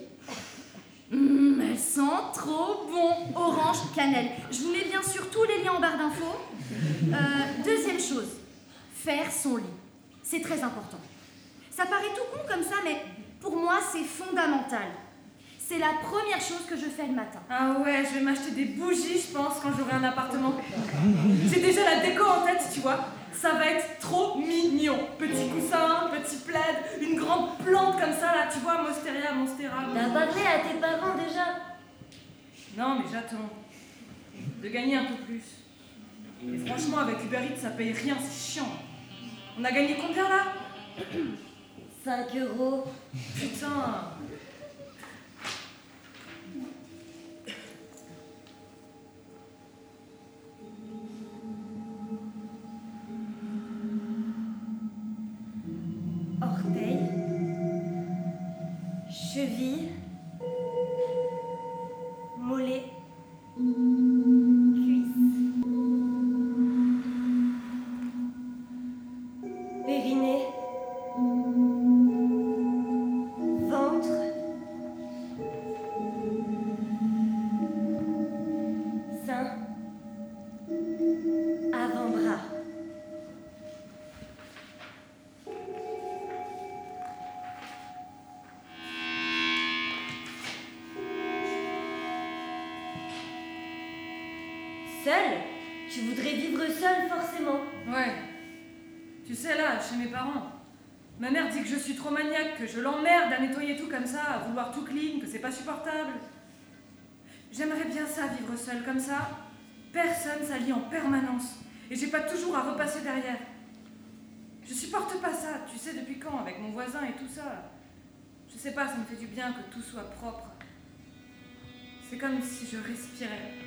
Hum, elle sent trop bon, orange, cannelle. Je vous mets bien sûr tous les liens en barre d'infos. Euh, deuxième chose, faire son lit. C'est très important. Ça paraît tout con comme ça, mais pour moi, c'est fondamental. C'est la première chose que je fais le matin. Ah ouais, je vais m'acheter des bougies, je pense, quand j'aurai un appartement. J'ai déjà la déco en tête, tu vois. Ça va être trop mignon. Petit coussin, petit plaid, une grande plante comme ça, là, tu vois, Monsteria, Monstera. T'as parlé à tes parents déjà Non, mais j'attends. De gagner un peu plus. Et franchement, avec Uber Eats, ça paye rien, c'est chiant. On a gagné combien là? 5 euros. Putain Cheville. J'aimerais bien ça, vivre seul comme ça. Personne s'allie en permanence. Et j'ai pas toujours à repasser derrière. Je supporte pas ça, tu sais depuis quand, avec mon voisin et tout ça. Je sais pas, ça me fait du bien que tout soit propre. C'est comme si je respirais.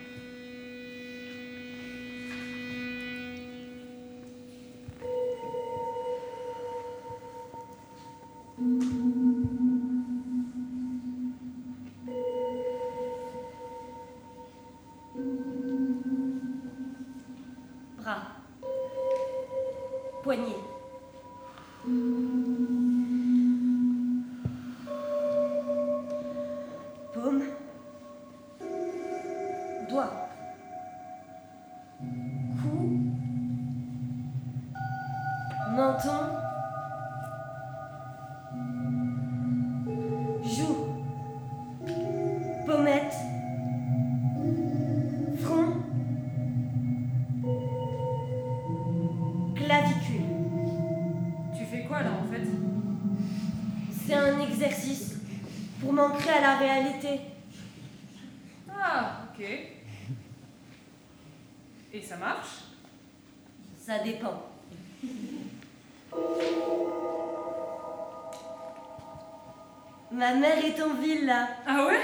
Est en ville là. Ah ouais?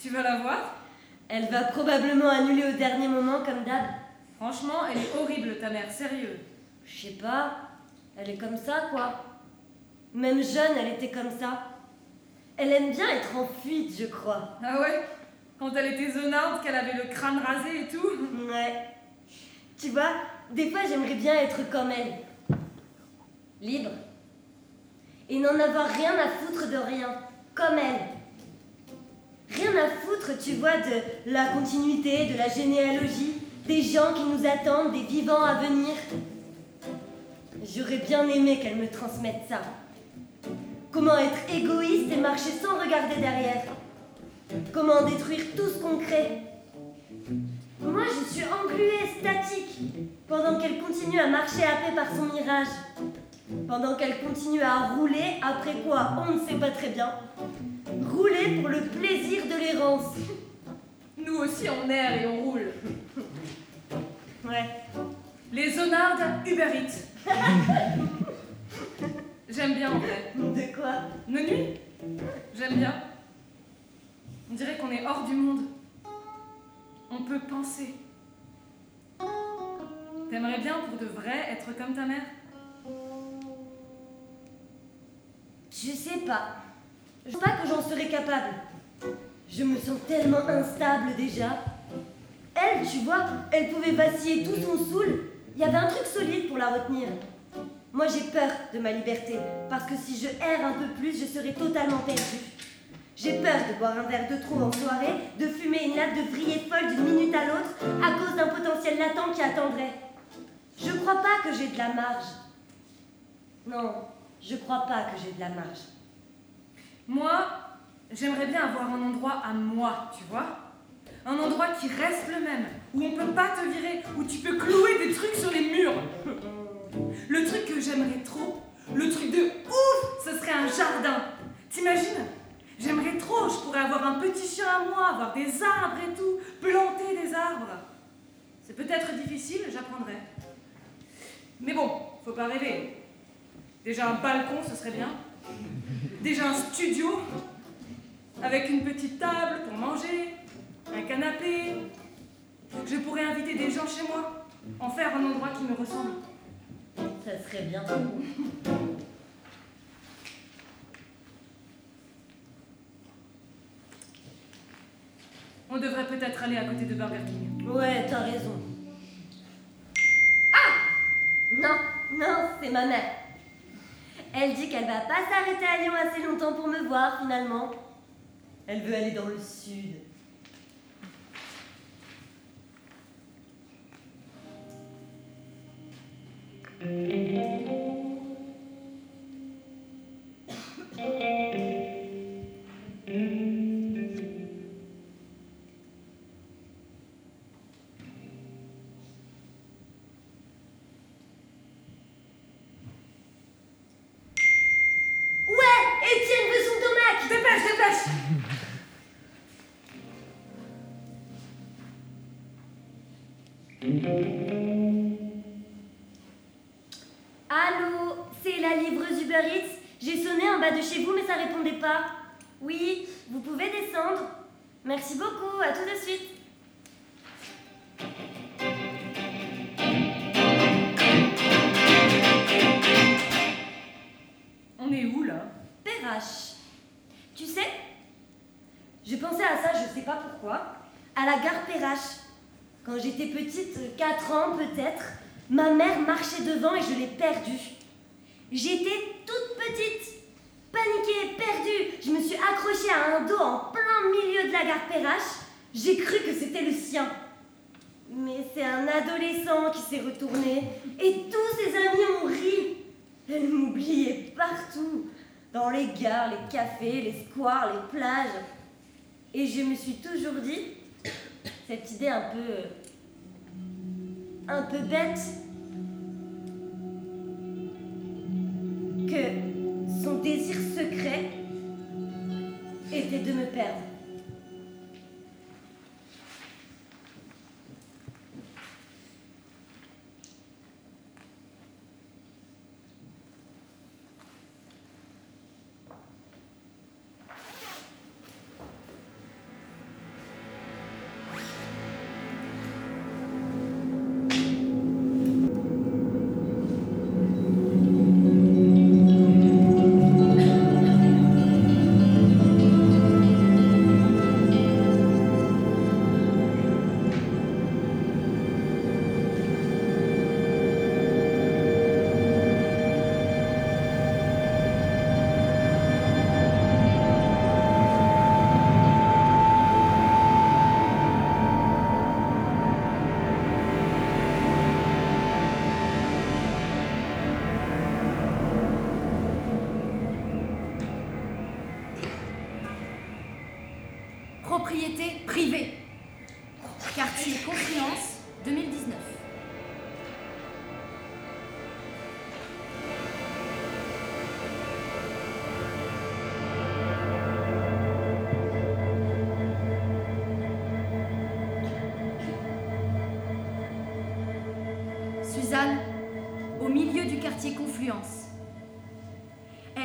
Tu vas la voir? Elle va probablement annuler au dernier moment comme d'hab. Franchement, elle est horrible, ta mère, sérieux. Je sais pas. Elle est comme ça quoi. Même jeune, elle était comme ça. Elle aime bien être en fuite, je crois. Ah ouais? Quand elle était zonarde, qu'elle avait le crâne rasé et tout Ouais. Tu vois, des fois j'aimerais bien être comme elle. Libre. Et n'en avoir rien à foutre de rien. Comme elle. Rien à foutre, tu vois, de la continuité, de la généalogie, des gens qui nous attendent, des vivants à venir. J'aurais bien aimé qu'elle me transmette ça. Comment être égoïste et marcher sans regarder derrière? Comment détruire tout ce qu'on crée? Moi, je suis engluée, statique, pendant qu'elle continue à marcher happée par son mirage. Pendant qu'elle continue à rouler, après quoi, on ne sait pas très bien. Rouler pour le plaisir de l'errance. Nous aussi, on erre et on roule. Ouais. Les zonardes Uber Eats. J'aime bien en vrai. De quoi? Nos nuits? J'aime bien. On dirait qu'on est hors du monde. On peut penser. T'aimerais bien pour de vrai être comme ta mère? Je sais pas. Je pense pas que j'en serais capable. Je me sens tellement instable déjà. Elle, tu vois, elle pouvait vaciller tout son saoul. Il y avait un truc solide pour la retenir. Moi, j'ai peur de ma liberté, parce que si je erre un peu plus, je serai totalement perdue. J'ai peur de boire un verre de trop en soirée, de fumer une latte de vrillée folle d'une minute à l'autre, à cause d'un potentiel latent qui attendrait. Je crois pas que j'ai de la marge. Non, je crois pas que j'ai de la marge. Moi, j'aimerais bien avoir un endroit à moi, tu vois Un endroit qui reste le même, où on peut pas te virer, où tu peux clouer des trucs sur les murs. Le truc que j'aimerais trop, le truc de ouf, ce serait un jardin. T'imagines? J'aimerais trop, je pourrais avoir un petit chien à moi, avoir des arbres et tout, planter des arbres. C'est peut-être difficile, j'apprendrai. Mais bon, faut pas rêver. Déjà un balcon, ce serait bien. Déjà un studio, avec une petite table pour manger, un canapé. Je pourrais inviter des gens chez moi, en faire un endroit qui me ressemble. Ça serait bien. On devrait peut-être aller à côté de Burger King. Ouais, t'as raison. Ah Non, non, c'est ma mère. Elle dit qu'elle va pas s'arrêter à Lyon assez longtemps pour me voir finalement. Elle veut aller dans le sud. Un peu. un peu bête,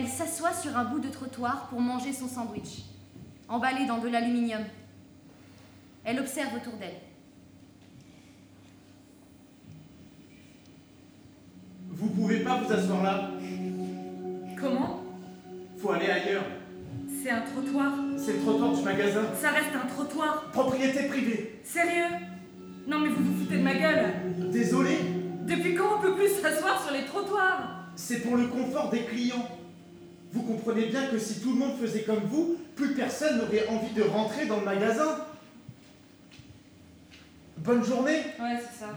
Elle s'assoit sur un bout de trottoir pour manger son sandwich, emballé dans de l'aluminium. Elle observe autour d'elle. Vous pouvez pas vous asseoir là. Comment? Faut aller ailleurs. C'est un trottoir. C'est le trottoir du magasin. Ça reste un trottoir. Propriété privée. Sérieux? Non mais vous vous foutez de ma gueule. Désolé, Depuis quand on peut plus s'asseoir sur les trottoirs? C'est pour le confort des clients. Vous comprenez bien que si tout le monde faisait comme vous, plus personne n'aurait envie de rentrer dans le magasin. Bonne journée. Ouais, c'est ça.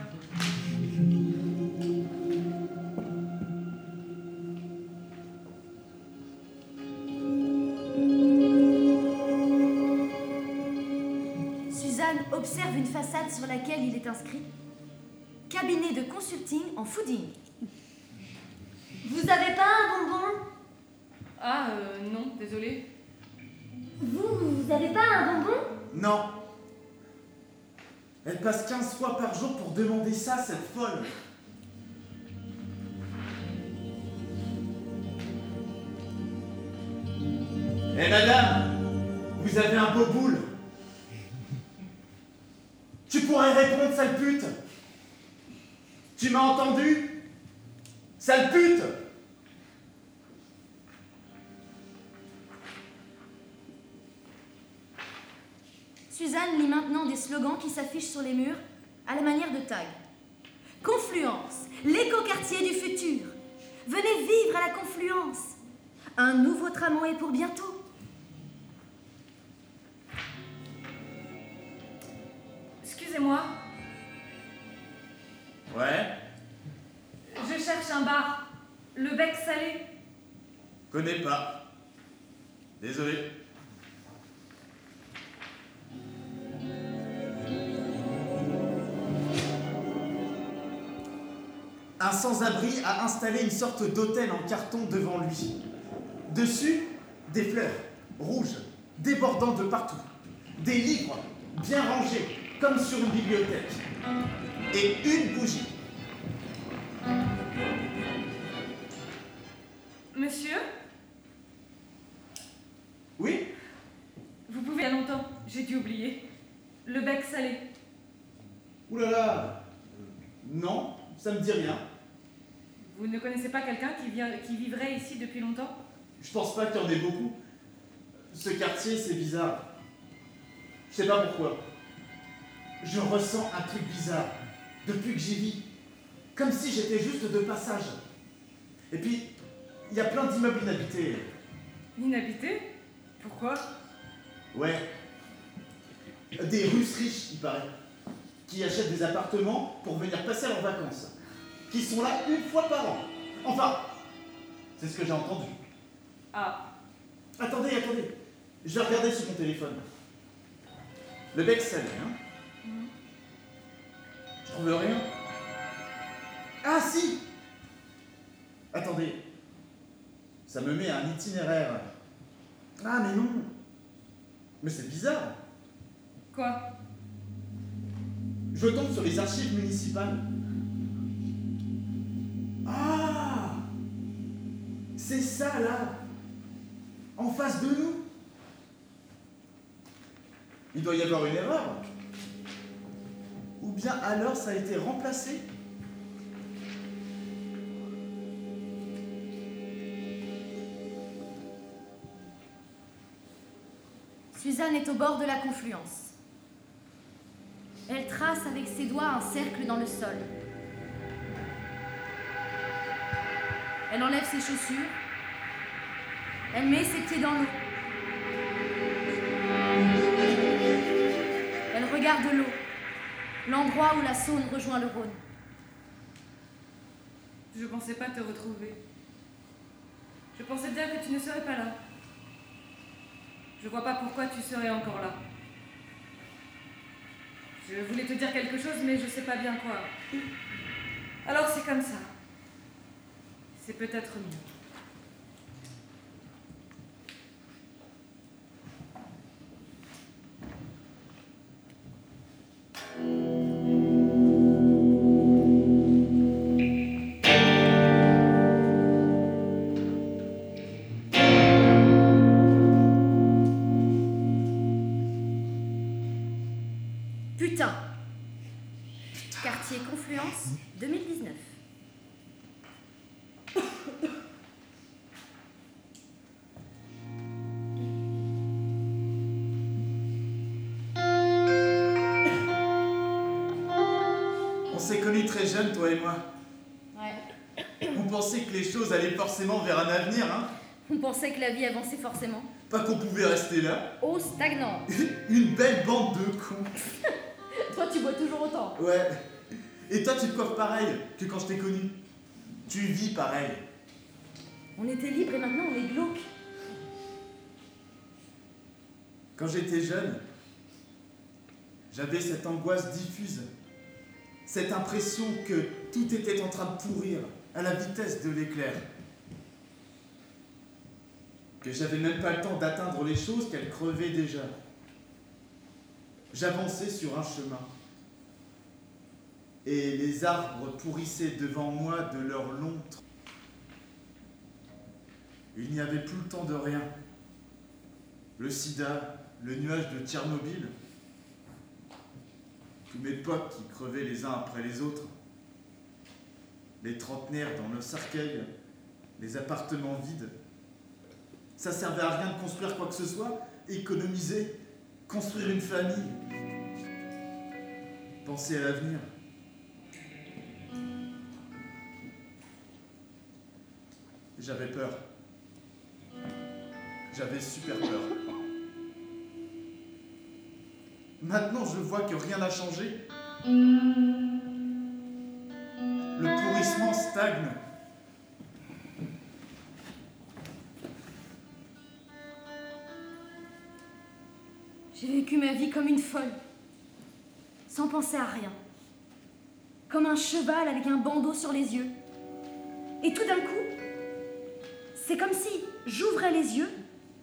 Suzanne observe une façade sur laquelle il est inscrit Cabinet de consulting en fooding. Vous avez pas un bonbon? Ah, euh, non, désolé. Vous, vous avez pas un bonbon? Non. Elle passe 15 fois par jour pour demander ça, cette folle. Eh madame, vous avez un beau boule. Tu pourrais répondre, sale pute. Tu m'as entendu? Sale pute Suzanne lit maintenant des slogans qui s'affichent sur les murs à la manière de tag. Confluence, l'écoquartier du futur. Venez vivre à la confluence. Un nouveau tramway pour bientôt. Excusez-moi, Ouais, je cherche un bar. Le bec salé. connais pas. Désolé. Un sans-abri a installé une sorte d'hôtel en carton devant lui. Dessus, des fleurs, rouges, débordant de partout. Des livres, bien rangés, comme sur une bibliothèque. Et une bougie. Monsieur, Oui? Vous pouvez il y a longtemps. J'ai dû oublier. Le bec salé. Ouh là là Non, ça me dit rien. Vous ne connaissez pas quelqu'un qui, vient- qui vivrait ici depuis longtemps? Je pense pas qu'il y en ait beaucoup. Ce quartier, c'est bizarre. Je sais pas pourquoi. Je ressens un truc bizarre depuis que j'y vis. Comme si j'étais juste de passage. Et puis, il y a plein d'immeubles inhabités. Inhabité Pourquoi? Ouais. Des Russes riches, il paraît. Qui achètent des appartements pour venir passer leurs vacances. Qui sont là une fois par an. Enfin, c'est ce que j'ai entendu. Ah, Attendez, attendez. Je vais regarder sur mon téléphone. Le bec salé, hein Je trouve rien. Ah si Attendez. Ça me met un itinéraire. Ah mais non Mais c'est bizarre. Quoi? Je tombe sur les archives municipales. Ah C'est ça là En face de nous Il doit y avoir une erreur. Ou bien alors ça a été remplacé Suzanne est au bord de la confluence. Elle trace avec ses doigts un cercle dans le sol. Elle enlève ses chaussures. Elle met ses pieds dans l'eau. Elle regarde l'eau, l'endroit où la Saône rejoint le Rhône. Je pensais pas te retrouver. Je pensais bien que tu ne serais pas là. Je vois pas pourquoi tu serais encore là. Je voulais te dire quelque chose, mais je sais pas bien quoi. Alors c'est comme ça. C'est peut-être mieux. Très jeunes, toi et moi. Ouais. On pensait que les choses allaient forcément vers un avenir, hein? On pensait que la vie avançait forcément. Pas qu'on pouvait rester là. Oh, stagnant. Une belle bande de cons. Toi, tu bois toujours autant. Ouais. Et toi, tu te coiffes pareil que quand je t'ai connu? Tu vis pareil. On était libre et maintenant on est glauque. Quand j'étais jeune, j'avais cette angoisse diffuse, cette impression que tout était en train de pourrir à la vitesse de l'éclair. Que j'avais même pas le temps d'atteindre les choses qu'elles crevaient déjà. J'avançais sur un chemin. Et les arbres pourrissaient devant moi de leur long tronc. Il n'y avait plus le temps de rien. Le sida, le nuage de Tchernobyl, tous mes potes qui crevaient les uns après les autres, les trentenaires dans nos cercueils, les appartements vides. Ça servait à rien de construire quoi que ce soit, économiser, construire une famille, penser à l'avenir. J'avais peur. J'avais super peur. Maintenant, je vois que rien n'a changé. Le pourrissement stagne. J'ai vécu ma vie comme une folle, sans penser à rien. Comme un cheval avec un bandeau sur les yeux. Et tout d'un coup, c'est comme si j'ouvrais les yeux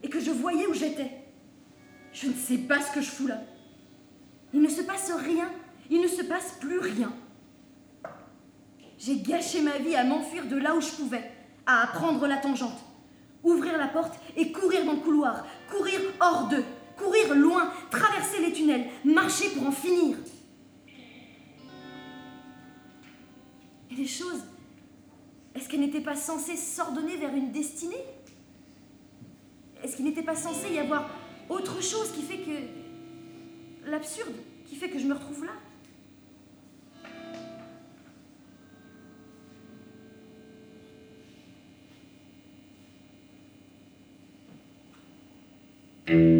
et que je voyais où j'étais. Je ne sais pas ce que je fous là. Il ne se passe rien, il ne se passe plus rien. J'ai gâché ma vie à m'enfuir de là où je pouvais, à prendre la tangente, ouvrir la porte et courir dans le couloir, courir hors d'eux, courir loin, traverser les tunnels, marcher pour en finir. Et les choses, est-ce qu'elles n'étaient pas censées s'ordonner vers une destinée? Est-ce qu'il n'était pas censé y avoir autre chose qui fait que l'absurde qui fait que je me retrouve là. Mmh.